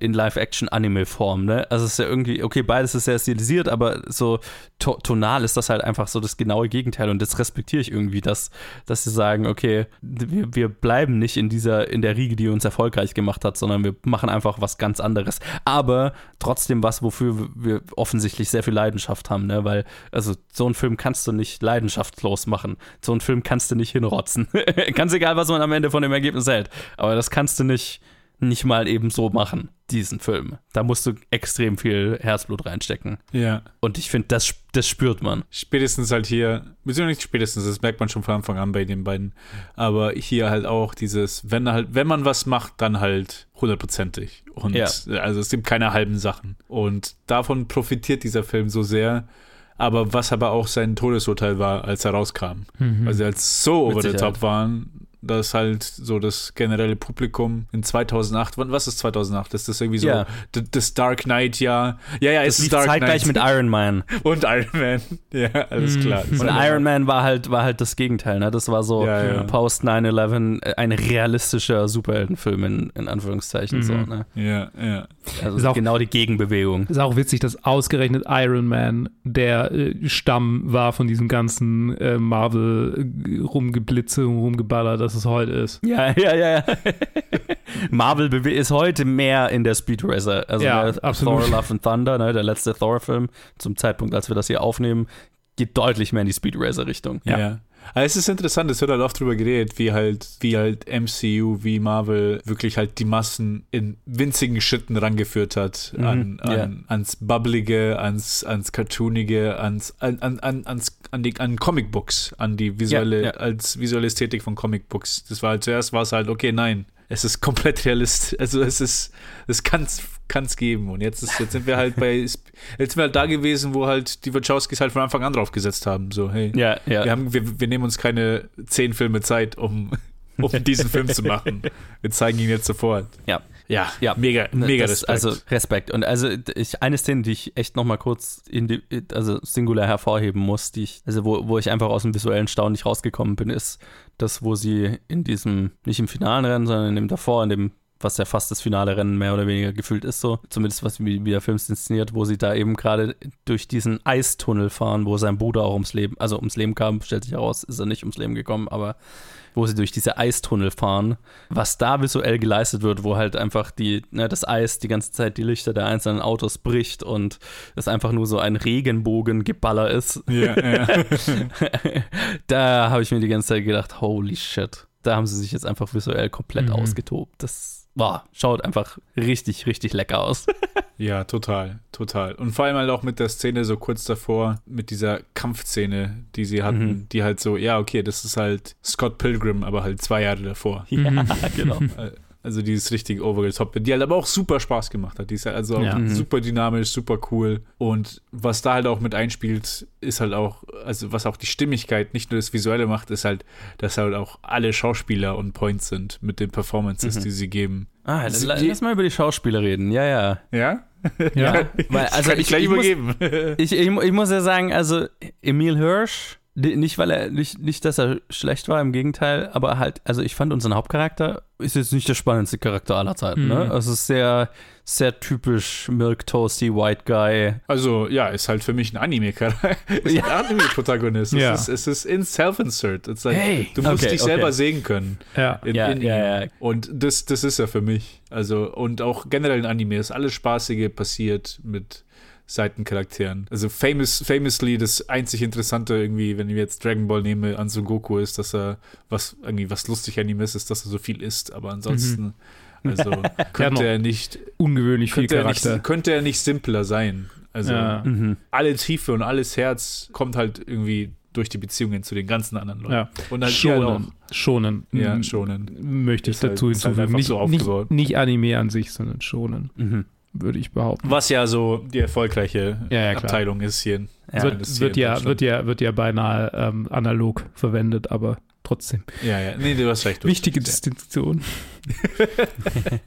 in Live-Action-Anime-Form, ne? Also es ist ja irgendwie, okay, beides ist sehr stilisiert, aber so to tonal ist das halt einfach so das genaue Gegenteil und das respektiere ich irgendwie, dass, dass sie sagen, okay, wir, wir bleiben nicht in dieser, in der Riege, die uns erfolgreich gemacht hat, sondern wir machen einfach was ganz anderes. Aber trotzdem was, wofür wir offensichtlich sehr viel Leidenschaft haben, ne? Weil, also so einen Film kannst du nicht leidenschaftslos machen. So einen Film kannst du nicht hinrotzen. Ganz egal, was man am Ende von dem Ergebnis hält. Aber das kannst du nicht nicht mal eben so machen, diesen Film. Da musst du extrem viel Herzblut reinstecken. Ja. Und ich finde, das, das spürt man. Spätestens halt hier, beziehungsweise nicht spätestens, das merkt man schon von Anfang an bei den beiden. Aber hier halt auch dieses, wenn halt, wenn man was macht, dann halt hundertprozentig. Und Ja. also es gibt keine halben Sachen. Und davon profitiert dieser Film so sehr. Aber was aber auch sein Todesurteil war, als er rauskam. Weil sie halt so Mit over the Sicherheit. top waren, dass halt so das generelle Publikum in 2008, wann- was ist 2008? Ist das irgendwie so Ja. d- das Dark Knight Jahr? Ja, ja, es ist Dark zeitgleich Knight mit Iron Man. und Iron Man. Ja, alles klar. Und Das war- Iron Man war halt, war halt das Gegenteil, ne? Das war so Ja, ja. post 9-11 äh, ein realistischer Superheldenfilm in, in Anführungszeichen. So, ne? Ja, ja. Also Ist auch- genau die Gegenbewegung. Ist auch witzig, dass ausgerechnet Iron Man der äh, Stamm war von diesem ganzen äh, Marvel-Rumgeblitze und Rumgeballer, das es heute ist. Ja, ja, ja. ja. Marvel ist heute mehr in der Speed Racer. Also Ja, absolut. Thor Love and Thunder, ne, der letzte Thor-Film, zum Zeitpunkt, als wir das hier aufnehmen, geht deutlich mehr in die Speed Racer-Richtung. Ja. Aber es ist interessant, es wird halt oft drüber geredet, wie halt, wie halt MCU, wie Marvel wirklich halt die Massen in winzigen Schritten rangeführt hat Mhm, an, an, ja. ans Bubblige, ans, ans Cartoonige, ans, an, an, an, ans, an, die, an Comicbooks, an die visuelle, Ja, ja. als visuelle Ästhetik von Comicbooks. Das war halt zuerst war es halt, okay, nein, es ist komplett realistisch. Also es ist, es kann's, kann's geben. Und jetzt ist, jetzt sind wir halt bei, jetzt sind wir halt da gewesen, wo halt die Wachowskis halt von Anfang an drauf gesetzt haben. So, hey, Ja, ja. wir, haben, wir, wir nehmen uns keine zehn Filme Zeit, um, um diesen Film zu machen. Wir zeigen ihn jetzt sofort. ja. Ja, Ja, mega, mega das, Respekt. Also Respekt. Und also ich, eine Szene, die ich echt nochmal kurz in die, also singulär hervorheben muss, die ich, also wo, wo ich einfach aus dem visuellen Staunen nicht rausgekommen bin, ist das, wo sie in diesem, nicht im finalen Rennen, sondern in dem davor, in dem was ja fast das finale Rennen mehr oder weniger gefühlt ist, so. Zumindest was wie, wie der Film inszeniert, wo sie da eben gerade durch diesen Eistunnel fahren, wo sein Bruder auch ums Leben, also ums Leben kam, stellt sich heraus, ist er nicht ums Leben gekommen, aber wo sie durch diese Eistunnel fahren, was da visuell geleistet wird, wo halt einfach die, ne, das Eis die ganze Zeit die Lichter der einzelnen Autos bricht und es einfach nur so ein Regenbogengeballer ist. ja, ja. da habe ich mir die ganze Zeit gedacht, holy shit. Da haben sie sich jetzt einfach visuell komplett Mhm. ausgetobt. Das war, schaut einfach richtig, richtig lecker aus. Ja, total, total. Und vor allem halt auch mit der Szene so kurz davor, mit dieser Kampfszene, die sie hatten, Mhm. die halt so, ja, okay, das ist halt Scott Pilgrim, aber halt zwei Jahre davor. ja, genau. Äh, Also die ist richtig over the top, die halt aber auch super Spaß gemacht hat. Die ist halt also auch Ja. Mhm. super dynamisch, super cool. Und was da halt auch mit einspielt, ist halt auch, also was auch die Stimmigkeit, nicht nur das Visuelle macht, ist halt, dass halt auch alle Schauspieler on point sind mit den Performances, Mhm. die sie geben. Ah, Sie- lass mal über die Schauspieler reden. Ja, ja. Ja? Ja. Weil, also Kann ich, ich, gleich ich, muss, übergeben. ich, ich, ich muss ja sagen, also Emil Hirsch, Nicht, weil er, nicht, nicht, dass er schlecht war, im Gegenteil, aber halt, also ich fand unseren Hauptcharakter ist jetzt nicht der spannendste Charakter aller Zeiten, ne? Mhm. Also es ist sehr, sehr typisch Milk Toasty White Guy. Also, ja, ist halt für mich ein Anime-Charakter. Ist ein Anime-Protagonist. Ja. Es, ist, es ist in Self-Insert. Like, Hey. Du musst Okay, dich selber okay. sehen können. Ja. In, Ja, in ja, ja. Und das, das ist er für mich. Also, und auch generell in Anime ist alles Spaßige passiert mit Seitencharakteren. Also famous, famously das einzig Interessante irgendwie, wenn ich jetzt Dragon Ball nehme, an Son Goku ist, dass er was irgendwie was lustig an ihm ist, ist, dass er so viel isst. Aber ansonsten, also könnte er nicht, Ungewöhnlich viel könnte er nicht, Charakter. könnte er nicht simpler sein. Also Ja. Mhm. alle Tiefe und alles Herz kommt halt irgendwie durch die Beziehungen zu den ganzen anderen Leuten. Ja. Und halt halt auch. Schonen. Schonen. Ja, M- schonen. Möchte ich halt- dazu halt hinzufügen. einfach nicht, so nicht, nicht Anime an sich, sondern Schonen, Mhm. Würde ich behaupten. Was ja so die erfolgreiche Ja, ja. Abteilung ist hier. Ja. zumindest hier wird, in ja, wird, ja, wird ja beinahe ähm, analog verwendet, aber trotzdem. Ja, ja. Nee, du hast recht. Du Wichtige Distinktion.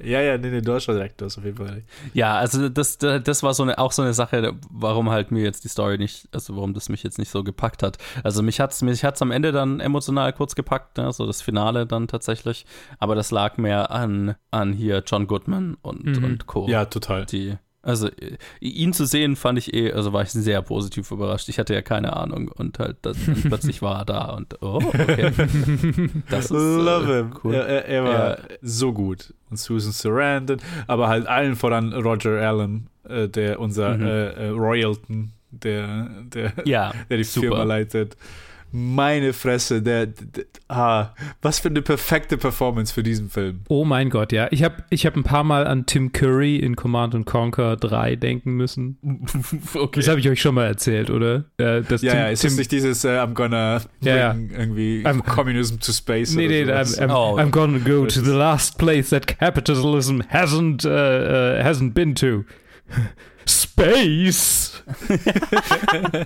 Ja, ja, nee, nee, du hast schon recht. Du hast auf jeden Fall recht. Ja, also das, das war so eine, auch so eine Sache, warum halt mir jetzt die Story nicht, also warum das mich jetzt nicht so gepackt hat. Also mich hat's, mich hat's am Ende dann emotional kurz gepackt, ne, so das Finale dann tatsächlich. Aber das lag mehr an, an hier John Goodman und, Mhm. und Co. Ja, total. Die, also äh, ihn zu sehen fand ich eh, also war ich sehr positiv überrascht. Ich hatte ja keine Ahnung und halt dann, dann plötzlich war er da und oh, okay. Das ist Love äh, him. cool. Er, er, er war Ja. so gut. Und Susan Sarandon, aber halt allen voran Roger Allen, äh, der unser Mhm. äh, äh, Royalton, der, der, Ja, der die super. Firma leitet. Meine Fresse, der, der ah, was für eine perfekte Performance für diesen Film. Oh mein Gott, ja. Ich habe ich hab ein paar Mal an Tim Curry in Command and Conquer 3 denken müssen. okay. Das habe ich euch schon mal erzählt, oder? Äh, dass Ja, Tim, ja, ist Tim, das nicht dieses äh, I'm gonna Ja, bring irgendwie I'm- Communism to Space? Nee, nee, oder I'm, sowas? I'm, Oh. I'm gonna go to the last place that capitalism hasn't, uh, uh, hasn't been to. Space!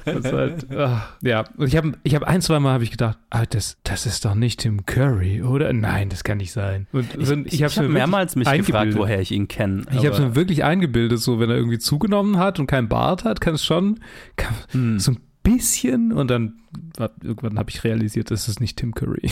das ist halt, ah, ja, und ich habe ich hab ein, zwei Mal habe ich gedacht, ah, das, das ist doch nicht Tim Curry, oder? Nein, das kann nicht sein. Und Ich, ich, ich habe mir mehrmals mich gefragt, woher ich ihn kenne. Ich habe es mir wirklich eingebildet, so wenn er irgendwie zugenommen hat und keinen Bart hat, kann es schon kann, Hm. so ein bisschen und dann irgendwann habe ich realisiert, das ist nicht Tim Curry.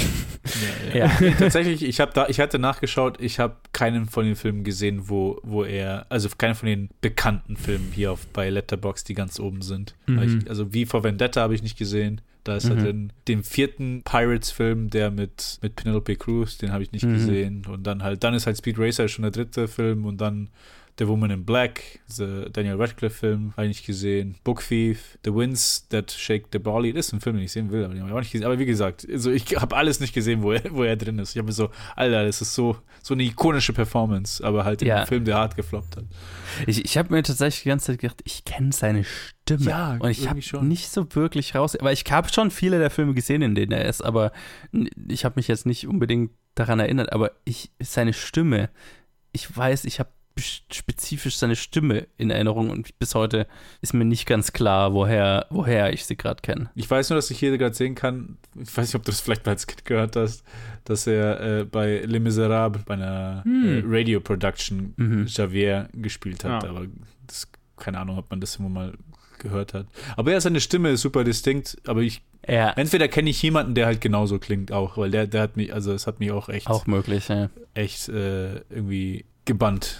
Ja, ja. Nee, tatsächlich, ich habe da, ich hatte nachgeschaut, ich habe keinen von den Filmen gesehen, wo, wo er, also keinen von den bekannten Filmen hier auf, bei Letterboxd, die ganz oben sind. Mhm. Ich, also wie vor Vendetta habe ich nicht gesehen. Da ist er Mhm. drin. Den vierten Pirates-Film, der mit, mit Penelope Cruz, den habe ich nicht Mhm. gesehen. Und dann halt, dann ist halt Speed Racer schon der dritte Film und dann The Woman in Black, der Daniel Radcliffe-Film, habe ich nicht gesehen. Book Thief, The Winds That Shake the Barley, das ist ein Film, den ich sehen will, aber den habe ich auch nicht gesehen. Aber wie gesagt, also ich habe alles nicht gesehen, wo er, wo er drin ist. Ich habe mir so, Alter, das ist so, so eine ikonische Performance, aber halt Ja. einem Film, der hart gefloppt hat. Ich, ich habe mir tatsächlich die ganze Zeit gedacht, ich kenne seine Stimme. Ja, und ich habe nicht so wirklich raus. Aber ich habe schon viele der Filme gesehen, in denen er ist, aber ich habe mich jetzt nicht unbedingt daran erinnert. Aber ich, seine Stimme, ich weiß, ich habe spezifisch seine Stimme in Erinnerung und bis heute ist mir nicht ganz klar, woher, woher ich sie gerade kenne. Ich weiß nur, dass ich hier gerade sehen kann, ich weiß nicht, ob du das vielleicht mal als Kind gehört hast, dass er äh, bei Les Miserables, bei einer Hm. äh, Radio-Production, Mhm. Javier gespielt hat. Ja. Aber das, keine Ahnung, ob man das immer mal gehört hat. Aber ja, seine Stimme ist super distinkt, aber ich, Ja, entweder kenne ich jemanden, der halt genauso klingt auch, weil der, der hat mich, also es hat mich auch echt, auch möglich. Ja. echt äh, irgendwie gebannt.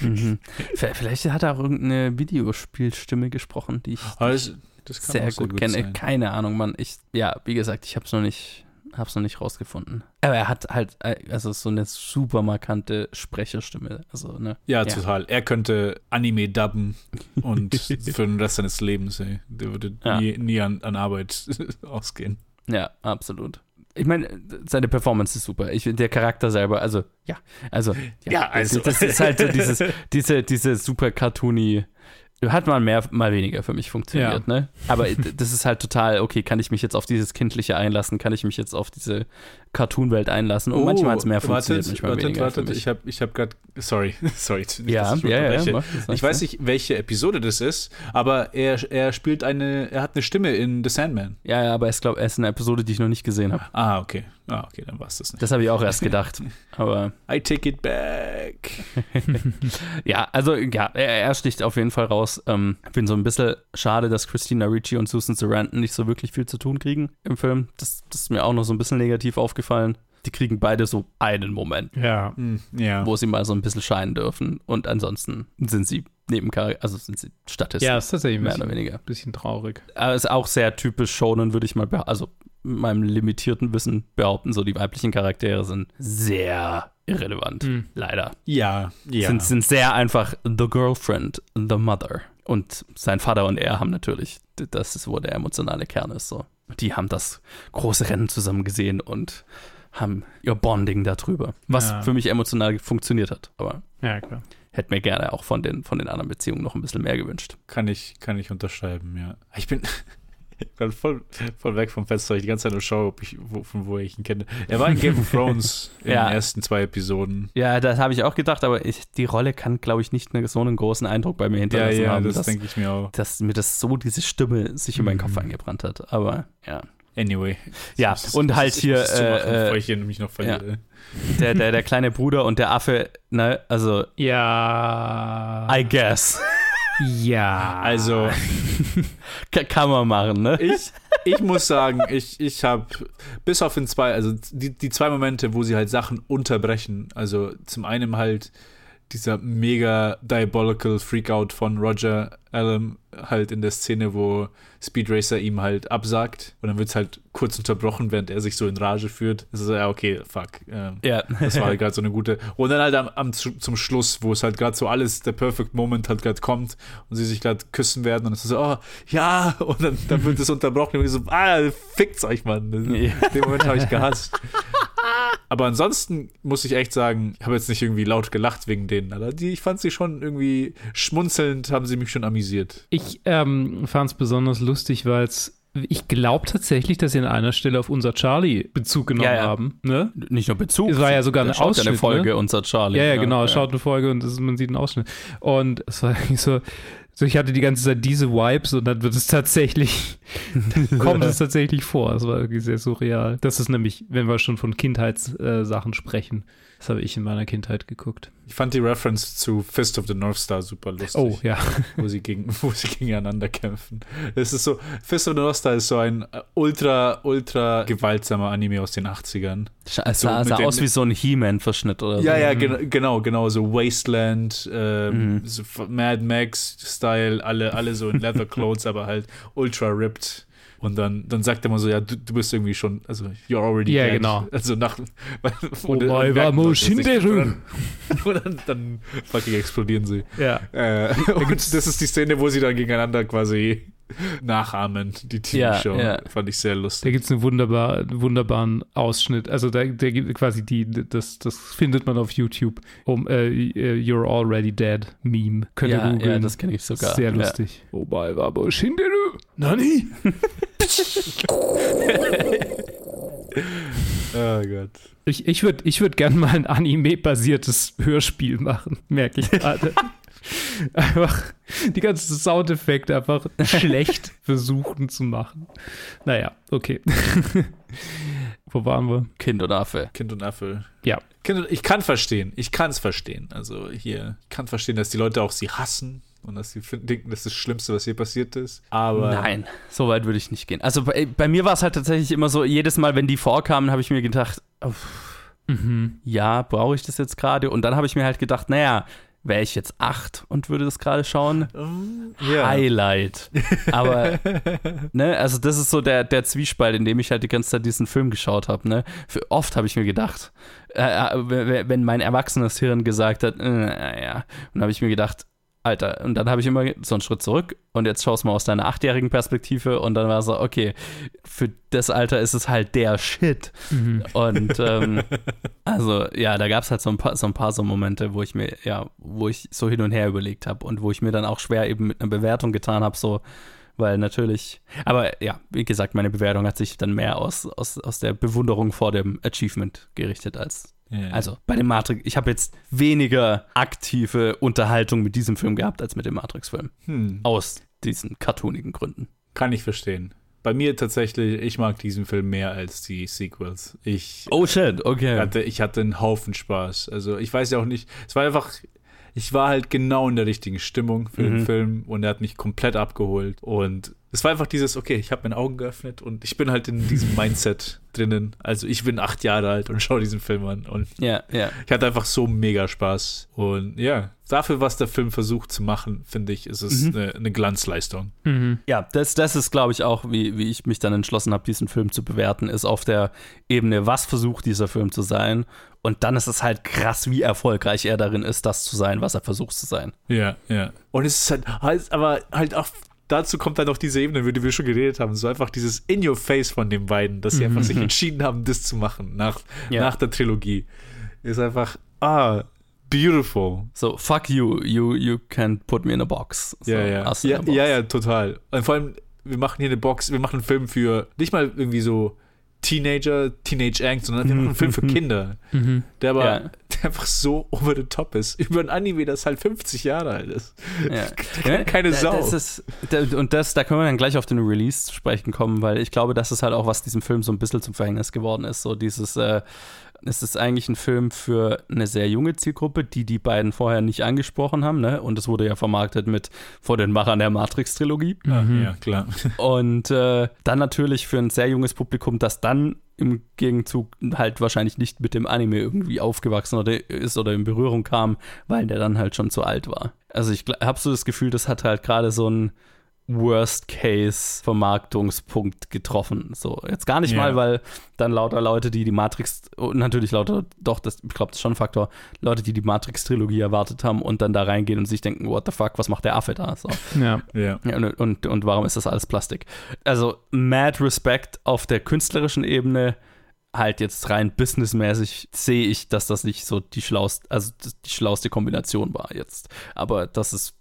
Mhm. Vielleicht hat er auch irgendeine Videospielstimme gesprochen, die ich kann sehr, auch gut, kenne. sein. Keine Ahnung, Mann. Ich, ja, wie gesagt, ich habe es noch nicht, hab's noch nicht rausgefunden. Aber er hat halt, äh, also so eine super markante Sprecherstimme. Also, ne? Ja, Ja. total. Er könnte Anime dubben und für den Rest seines Lebens, ey. Der würde Ja. nie, nie an, an Arbeit ausgehen. Ja, absolut. Ich meine, seine Performance ist super. Ich, der Charakter selber, also, ja, also, ja, Ja, also. Das ist halt so dieses, diese, diese super cartoony, hat mal mehr, mal weniger für mich funktioniert, ne? Aber das ist halt total, okay, kann ich mich jetzt auf dieses Kindliche einlassen? Kann ich mich jetzt auf diese Cartoon-Welt einlassen? Und manchmal hat es mehr funktioniert, Oh, wartet, manchmal wartet, weniger wartet. Ich habe ich hab gerade, sorry, sorry. nicht, ja, ich ja, ja, mach Ich weiß nicht, welche Episode das ist, aber er, er spielt eine, er hat eine Stimme in The Sandman. Ja, ja, aber ich glaube, er ist eine Episode, die ich noch nicht gesehen habe. Ah, okay. Ah, okay, dann war es das nicht. Das habe ich auch erst gedacht. Aber I take it back. ja, also ja, er, er sticht auf jeden Fall raus. Ähm, ich finde so ein bisschen schade, dass Christina Ricci und Susan Sarandon nicht so wirklich viel zu tun kriegen im Film. Das, das ist mir auch noch so ein bisschen negativ aufgefallen. Die kriegen beide so einen Moment, Ja. Hm, ja. wo sie mal so ein bisschen scheinen dürfen. Und ansonsten sind sie Nebencharakter, also sind sie Statisten. Ja, ist tatsächlich ein mehr bisschen, oder weniger. bisschen traurig. Aber ist auch sehr typisch Shonen, würde ich mal behaupten. Also mit meinem limitierten Wissen behaupten, so die weiblichen Charaktere sind sehr irrelevant. Hm. Leider. ja, ja. Sind, sind sehr einfach the girlfriend, the mother. Und sein Vater und er haben natürlich, das ist, wo der emotionale Kern ist. So. Die haben das große Rennen zusammen gesehen und haben ihr Bonding darüber. Was Ja. für mich emotional funktioniert hat. Aber Ja, klar. hätte mir gerne auch von den, von den anderen Beziehungen noch ein bisschen mehr gewünscht. Kann ich, kann ich unterschreiben, ja. Ich bin gerade voll, voll weg vom Fenster, weil ich die ganze Zeit nur schaue, ob ich, wo, von wo ich ihn kenne. Er war in Game of Thrones in Ja. den ersten zwei Episoden. Ja, das habe ich auch gedacht, aber ich, die Rolle kann, glaube ich, nicht eine, so einen großen Eindruck bei mir Ja, hinterlassen ja, haben, das dass, denke ich mir auch. dass mir das so diese Stimme sich in meinen Kopf Mhm. eingebrannt hat. Aber ja. Anyway. Ja, Ich muss- und ich halt ich hier, zumachen, äh, bevor ich hier nämlich noch verliere. Der, der, der kleine Bruder und der Affe, ne, also Ja. I guess. Ja. Also, Ka- kann man machen, ne? ich, ich muss sagen, ich, ich habe bis auf den zwei, also die, die zwei Momente, wo sie halt Sachen unterbrechen, also zum einen halt dieser mega diabolical Freakout von Roger Allen halt in der Szene, wo Speed Racer ihm halt absagt und dann wird es halt kurz unterbrochen, während er sich so in Rage führt. Das ist so, ja, okay, fuck. Ähm, Ja. das war halt gerade so eine gute. Und dann halt am, am zu- zum Schluss, wo es halt gerade so alles, der Perfect Moment halt gerade kommt und sie sich gerade küssen werden und es ist so, oh, ja, und dann, dann wird es unterbrochen und ich so, ah, fickt's euch, Mann. Ja. Den Moment habe ich gehasst. Aber ansonsten muss ich echt sagen, ich habe jetzt nicht irgendwie laut gelacht wegen denen, aber die, ich fand sie schon irgendwie schmunzelnd, haben sie mich schon amüsiert. Ich ähm, fand es besonders lustig, weil es. Ich glaube tatsächlich, dass sie an einer Stelle auf unser Charlie Bezug genommen Ja, ja. haben. Ne? Nicht nur Bezug. Es war ja sogar schaut ja eine Ausschnitt, Folge, ne? unser Charlie. Ja, ja, genau. Es schaut eine Folge und das, man sieht einen Ausschnitt. Und es war irgendwie so, so, ich hatte die ganze Zeit diese Vibes und dann wird es tatsächlich, kommt es tatsächlich vor. Es war irgendwie sehr surreal. Das ist nämlich, wenn wir schon von Kindheitssachen sprechen, das habe ich in meiner Kindheit geguckt. Ich fand die Reference zu Fist of the North Star super lustig. Oh, ja. wo sie, gegen, wo sie gegeneinander kämpfen. Es ist so, Fist of the North Star ist so ein äh, ultra, ultra gewaltsamer Anime aus den 80ern. Es So sah, mit sah aus wie so ein He-Man-Verschnitt oder so. Ja, ja, gen genau, genau, so Wasteland, ähm, Mhm. so Mad Max-Style, alle, alle so in Leather Clothes, aber halt ultra ripped. Und dann, dann sagt er mal so, ja, du, du bist irgendwie schon, also you're already Ja, dead. genau. Also nach Oh, und- und my, merken vamos, Leute, dass ich- Shinderu. Und dann, und dann, dann fucking explodieren sie. Ja. Äh, und das ist die Szene, wo sie dann gegeneinander quasi nachahmen, die TV-Show. Ja, ja. Fand ich sehr Da lustig. gibt es einen wunderbar, wunderbaren Ausschnitt. Also da, der gibt quasi die, das, das findet man auf YouTube. Um äh, You're Already Dead Meme. Könnt ihr ja, googeln. ja, das kenne ich sogar. Sehr lustig. Oh, my, vamos, Shinderu. Nani? Oh Gott. Ich, ich würde ich würd gerne mal ein Anime-basiertes Hörspiel machen, merke ich gerade. einfach die ganzen Soundeffekte einfach schlecht versuchen zu machen. Naja, okay. Wo waren wir? Kind und Affe. Kind und Affe. Ja. Kind und, ich kann verstehen. Ich kann es verstehen. Also hier, ich kann verstehen, dass die Leute auch sie hassen und dass sie finden, denken, das ist das Schlimmste, was hier passiert ist. Aber Nein, so weit würde ich nicht gehen. Also bei, bei mir war es halt tatsächlich immer so, jedes Mal, wenn die vorkamen, habe ich mir gedacht, oh, Mhm. ja, brauche ich das jetzt gerade? Und dann habe ich mir halt gedacht, naja, wäre ich jetzt acht und würde das gerade schauen? ähm, ja. Highlight. Aber, ne, also das ist so der, der Zwiespalt, in dem ich halt die ganze Zeit diesen Film geschaut habe, ne. Für oft habe ich mir gedacht, äh, äh, wenn mein erwachsenes Hirn gesagt hat, äh, ja, und habe ich mir gedacht, Alter, und dann habe ich immer so einen Schritt zurück und jetzt schaust mal aus deiner achtjährigen Perspektive und dann war so, okay, für das Alter ist es halt der Shit. Mhm. Und ähm, also ja, da gab es halt so ein paar so ein paar so Momente, wo ich mir, ja, wo ich so hin und her überlegt habe und wo ich mir dann auch schwer eben mit einer Bewertung getan habe, so, weil natürlich, aber ja, wie gesagt, meine Bewertung hat sich dann mehr aus, aus, aus der Bewunderung vor dem Achievement gerichtet als. Also bei dem Matrix, ich habe jetzt weniger aktive Unterhaltung mit diesem Film gehabt als mit dem Matrix-Film. Hm, Aus diesen cartoonigen Gründen. kann ich verstehen. bei mir tatsächlich, ich mag diesen Film mehr als die Sequels. Ich Oh shit, okay. hatte, ich hatte einen Haufen Spaß. Also ich weiß ja auch nicht, es war einfach, ich war halt genau in der richtigen Stimmung für den Film und er hat mich komplett abgeholt. Und es war einfach dieses, okay, ich habe meine Augen geöffnet und ich bin halt in diesem Mindset drinnen. Also ich bin acht Jahre alt und schaue diesen Film an und Ja, ja. ich hatte einfach so mega Spaß. Und ja, dafür, was der Film versucht zu machen, finde ich, ist es eine, eine Glanzleistung. Ja, das, das ist, glaube ich, auch, wie, wie ich mich dann entschlossen habe, diesen Film zu bewerten, ist auf der Ebene, was versucht dieser Film zu sein. Und dann ist es halt krass, wie erfolgreich er darin ist, das zu sein, was er versucht zu sein. Ja, ja. Und es ist halt, halt aber halt auch dazu kommt dann noch diese Ebene, über die wir schon geredet haben, so einfach dieses in your face von den beiden, dass sie einfach sich entschieden haben, das zu machen nach, Ja. nach der Trilogie. Ist einfach, ah, beautiful. So, fuck you, you, you can't put me in a box. So, Ja, ja. Ja, box. ja, ja, total. Und vor allem, wir machen hier eine Box, wir machen einen Film für nicht mal irgendwie so Teenager, Teenage Angst, sondern wir machen einen Film für Kinder, der aber Ja. der einfach so over the top ist. Über ein Anime, das halt 50 Jahre alt ist. Ja. Keine Sau. Das ist, und das, da können wir dann gleich auf den Release zu sprechen kommen, weil ich glaube, das ist halt auch, was diesem Film so ein bisschen zum Verhängnis geworden ist. So dieses, äh, es ist eigentlich ein Film für eine sehr junge Zielgruppe, die die beiden vorher nicht angesprochen haben, ne? Und es wurde ja vermarktet mit vor den Machern der Matrix-Trilogie. Ah, Ja, klar. Und äh, dann natürlich für ein sehr junges Publikum, das dann im Gegenzug halt wahrscheinlich nicht mit dem Anime irgendwie aufgewachsen oder ist oder in Berührung kam, weil der dann halt schon zu alt war. Also ich habe so das Gefühl, das hat halt gerade so ein Worst-Case-Vermarktungspunkt getroffen. So, jetzt gar nicht Ja. mal, weil dann lauter Leute, die die Matrix, und natürlich lauter, doch, das, ich glaube, das ist schon ein Faktor, Leute, die die Matrix-Trilogie erwartet haben und dann da reingehen und sich denken, what the fuck, was macht der Affe da? So. Ja. Ja. Ja, und, und, und warum ist das alles Plastik? Also, mad Respect auf der künstlerischen Ebene, halt jetzt rein businessmäßig sehe ich, dass das nicht so die schlauste, also die schlauste Kombination war jetzt. Aber das ist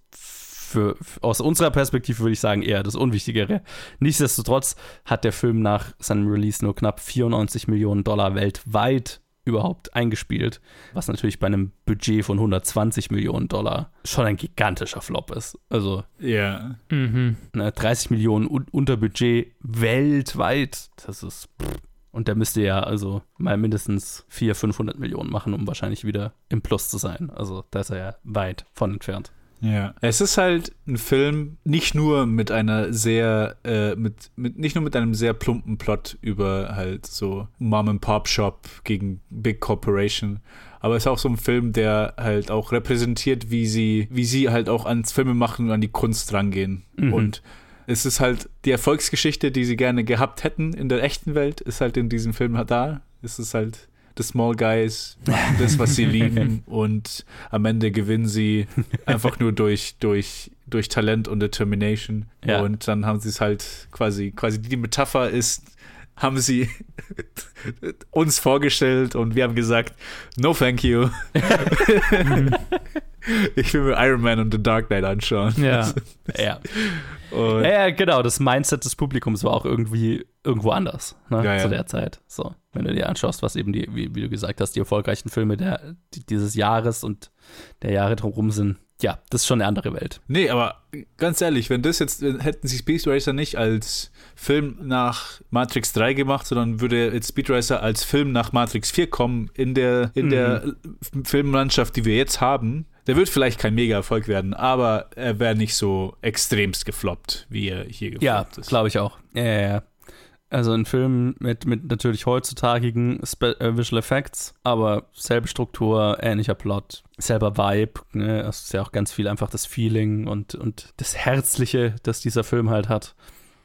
für, aus unserer Perspektive würde ich sagen eher das Unwichtigere. Nichtsdestotrotz hat der Film nach seinem Release nur knapp 94 Millionen Dollar weltweit überhaupt eingespielt, was natürlich bei einem Budget von 120 Millionen Dollar schon ein gigantischer Flop ist. Also Ja. Mhm. ne, 30 Millionen un unter Budget weltweit. Das ist. pff. Und der müsste ja also mal mindestens 400, 500 Millionen machen, um wahrscheinlich wieder im Plus zu sein. Also da ist er ja weit von entfernt. Ja, es ist halt ein Film nicht nur mit einer sehr, äh, mit, mit, nicht nur mit einem sehr plumpen Plot über halt so Mom-and-Pop-Shop gegen Big Corporation, aber es ist auch so ein Film, der halt auch repräsentiert, wie sie, wie sie halt auch ans Filmemachen und an die Kunst rangehen. Mhm. Und es ist halt die Erfolgsgeschichte, die sie gerne gehabt hätten in der echten Welt, ist halt in diesem Film da. Es ist halt The Small Guys, machen das, was sie lieben und am Ende gewinnen sie einfach nur durch, durch, durch Talent und Determination. Ja. Und dann haben sie es halt quasi, quasi die Metapher ist, haben sie uns vorgestellt und wir haben gesagt, no thank you. ich will mir Iron Man und The Dark Knight anschauen. Ja. Ja. Ja, genau. Das Mindset des Publikums war auch irgendwie irgendwo anders ne, Ja, ja. zu der Zeit. So, wenn du dir anschaust, was eben die, wie, wie du gesagt hast, die erfolgreichen Filme der, die, dieses Jahres und der Jahre drumherum sind. Ja, das ist schon eine andere Welt. Nee, aber ganz ehrlich, wenn das jetzt, hätten sie Speed Racer nicht als Film nach Matrix 3 gemacht, sondern würde jetzt Speed Racer als Film nach Matrix 4 kommen, in der, in der Filmlandschaft, die wir jetzt haben, der wird vielleicht kein Mega-Erfolg werden, aber er wäre nicht so extremst gefloppt, wie er hier gefloppt Ja, ist. glaube ich auch. Ja, ja, ja. Also ein Film mit, mit natürlich heutzutage Spe äh, Visual Effects, aber selbe Struktur, ähnlicher Plot, selber Vibe. Ne? Es ist ja auch ganz viel einfach das Feeling und, und das Herzliche, das dieser Film halt hat.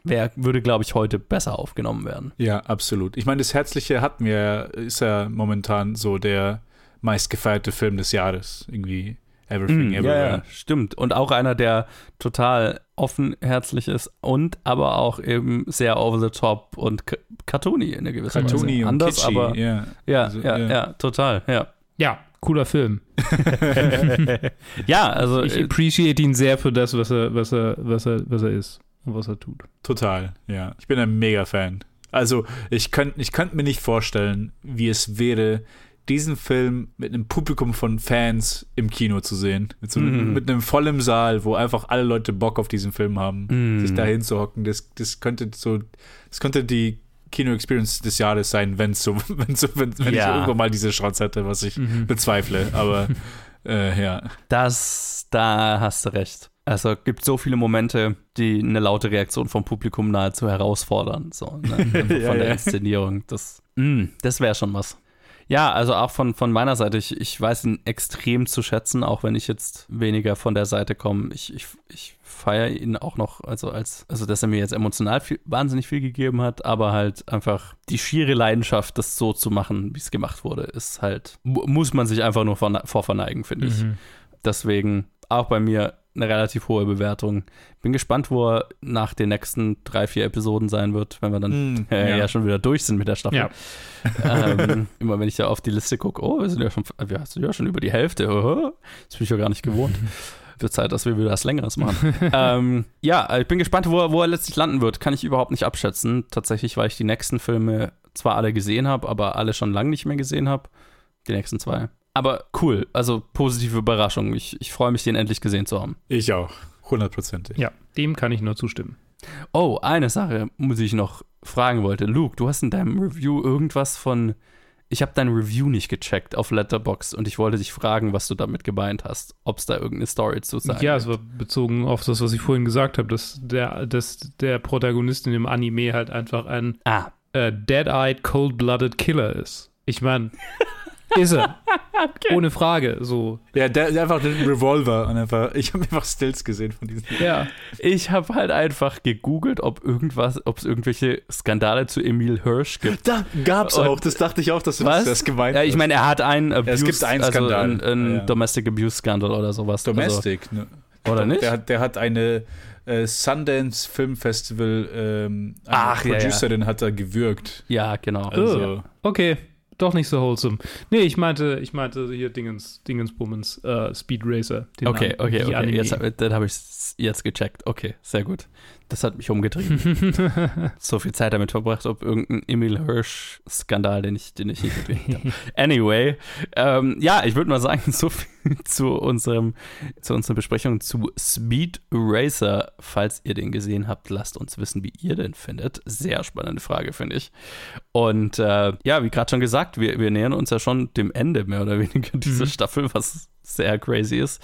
Wer würde, glaube ich, heute besser aufgenommen werden. Ja, absolut. Ich meine, das Herzliche hatten wir, ist ja momentan so der meistgefeierte Film des Jahres. Irgendwie Everything Mm, ja, Everywhere. ja, stimmt. Und auch einer, der total offenherzig ist und aber auch eben sehr over the top und ca- cartoony in einer gewissen Cartoony Weise. und Anders, kitschy, aber ja. ja, Also, ja, ja. ja, total, ja. Ja, cooler Film. ja, also Ich äh, appreciate ihn sehr für das, was er, was er, was er, was er ist und was er tut. Total, ja. Ich bin ein Mega-Fan. Also, ich könnte ich könnt mir nicht vorstellen, wie es wäre, diesen Film mit einem Publikum von Fans im Kino zu sehen. Mit, so, Mhm. mit einem vollen Saal, wo einfach alle Leute Bock auf diesen Film haben, Mhm. sich da hinzuhocken. Das, das könnte so, das könnte die Kino-Experience des Jahres sein, wenn's so, wenn so, wenn, wenn ich Ja. irgendwann mal diese Chance hätte, was ich bezweifle. Aber äh, ja. Das, da hast du recht. Also gibt so viele Momente, die eine laute Reaktion vom Publikum nahezu herausfordern. So, ne? Einfach Ja, von der. Inszenierung. Das, mm, das wäre schon was. Ja, also auch von, von meiner Seite, ich, ich weiß ihn extrem zu schätzen, auch wenn ich jetzt weniger von der Seite komme. Ich, ich, ich feiere ihn auch noch, also als, also dass er mir jetzt emotional viel, wahnsinnig viel gegeben hat, aber halt einfach die schiere Leidenschaft, das so zu machen, wie es gemacht wurde, ist halt, mu- muss man sich einfach nur vorne- vorverneigen, finde ich. Mhm. Deswegen auch bei mir eine relativ hohe Bewertung. Bin gespannt, wo er nach den nächsten drei, vier Episoden sein wird, wenn wir dann Hm, äh, ja. ja. schon wieder durch sind mit der Staffel. Ja. ähm, immer wenn ich da auf die Liste gucke, oh, wir sind ja schon, wir sind ja schon über die Hälfte. Oh, das bin ich ja gar nicht gewohnt. Wird Zeit, dass wir wieder was Längeres machen. ähm, ja, ich bin gespannt, wo er, wo er letztlich landen wird. Kann ich überhaupt nicht abschätzen. Tatsächlich, weil ich die nächsten Filme zwar alle gesehen habe, aber alle schon lange nicht mehr gesehen habe. Die nächsten zwei. Aber cool, also positive Überraschung. Ich, ich freue mich, den endlich gesehen zu haben. Ich auch. Hundertprozentig. ja, dem kann ich nur zustimmen. Oh, eine Sache muss ich noch fragen wollte. Luke, du hast in deinem Review irgendwas von. Ich habe dein Review nicht gecheckt auf Letterbox und ich wollte dich fragen, was du damit gemeint hast. Ob es da irgendeine Story zu sagen Ja, es war bezogen auf das, was ich vorhin gesagt habe, dass der, dass der Protagonist in dem Anime halt einfach ein Ah, äh, dead-eyed, cold-blooded Killer ist. Ich meine, ist er. Ohne Frage. So. Ja, der, der einfach den Revolver und einfach, ich habe einfach Stills gesehen von diesem. Ja. ich habe halt einfach gegoogelt, ob irgendwas, ob es irgendwelche Skandale zu Emil Hirsch gibt. Da gab's Und- auch, das dachte ich auch, dass du Was? das, gemeint Ja, ich hast. meine, er hat einen Abuse, gibt einen also Skandal. einen, einen Ja, ja. Domestic Abuse Skandal oder sowas. Domestic, ne? Also, oder nicht? Der hat, der hat eine äh, Sundance Film Festival ähm, eine Ach, ja, ja. Producerin hat da gewürgt. ja, genau. Also, Okay. Doch nicht so wholesome. Nee, ich meinte, ich meinte hier Dingens, Dingensbummens, äh, Speed Racer. Okay, An- okay, okay. Anime. Jetzt, hab- dann habe ich es jetzt gecheckt. Okay, sehr gut. Das hat mich umgetrieben. so viel Zeit damit verbracht, ob irgendein Emil Hirsch-Skandal, den ich, den ich nicht habe. Anyway, ähm, ja, ich würde mal sagen, so viel zu, unserem, zu unserer Besprechung zu Speed Racer. Falls ihr den gesehen habt, lasst uns wissen, wie ihr den findet. Sehr spannende Frage, finde ich. Und äh, ja, wie gerade schon gesagt, wir, wir nähern uns ja schon dem Ende mehr oder weniger dieser Mhm. Staffel, was sehr crazy ist.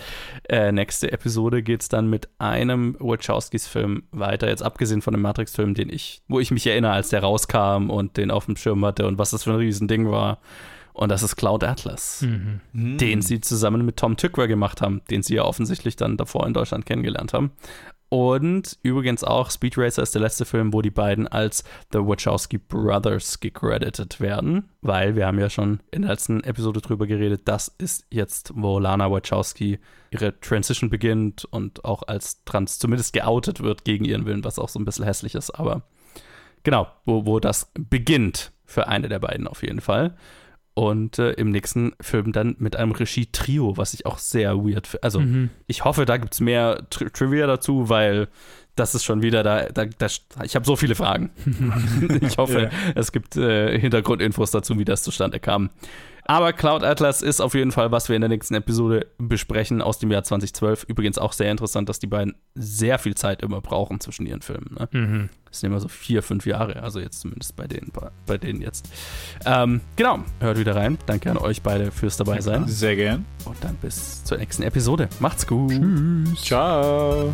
Äh, nächste Episode geht es dann mit einem Wachowskis Film weiter, jetzt abgesehen von dem Matrix-Film, den ich, wo ich mich erinnere, als der rauskam und den auf dem Schirm hatte und was das für ein Riesending war. Und das ist Cloud Atlas, Mhm. hm. den sie zusammen mit Tom Tykwer gemacht haben, den sie ja offensichtlich dann davor in Deutschland kennengelernt haben. Und übrigens auch Speed Racer ist der letzte Film, wo die beiden als The Wachowski Brothers gecredited werden, weil wir haben ja schon in der letzten Episode drüber geredet, das ist jetzt, wo Lana Wachowski ihre Transition beginnt und auch als trans zumindest geoutet wird gegen ihren Willen, was auch so ein bisschen hässlich ist, aber genau, wo, wo das beginnt für eine der beiden auf jeden Fall. Und äh, im nächsten Film dann mit einem Regie-Trio, was ich auch sehr weird finde. Also, Mhm. ich hoffe, da gibt es mehr Tri Trivia dazu, weil das ist schon wieder da. da, da ich habe so viele Fragen. ich hoffe, Ja. es gibt äh, Hintergrundinfos dazu, wie das zustande kam. Aber Cloud Atlas ist auf jeden Fall, was wir in der nächsten Episode besprechen aus dem Jahr 2012. Übrigens auch sehr interessant, dass die beiden sehr viel Zeit immer brauchen zwischen ihren Filmen. Ne? Mhm. Das sind immer so vier, fünf Jahre, also jetzt zumindest bei denen, bei, denen jetzt. Ähm, genau, hört wieder rein. Danke an euch beide fürs dabei sein. Sehr gern. Und dann bis zur nächsten Episode. Macht's gut. Ciao.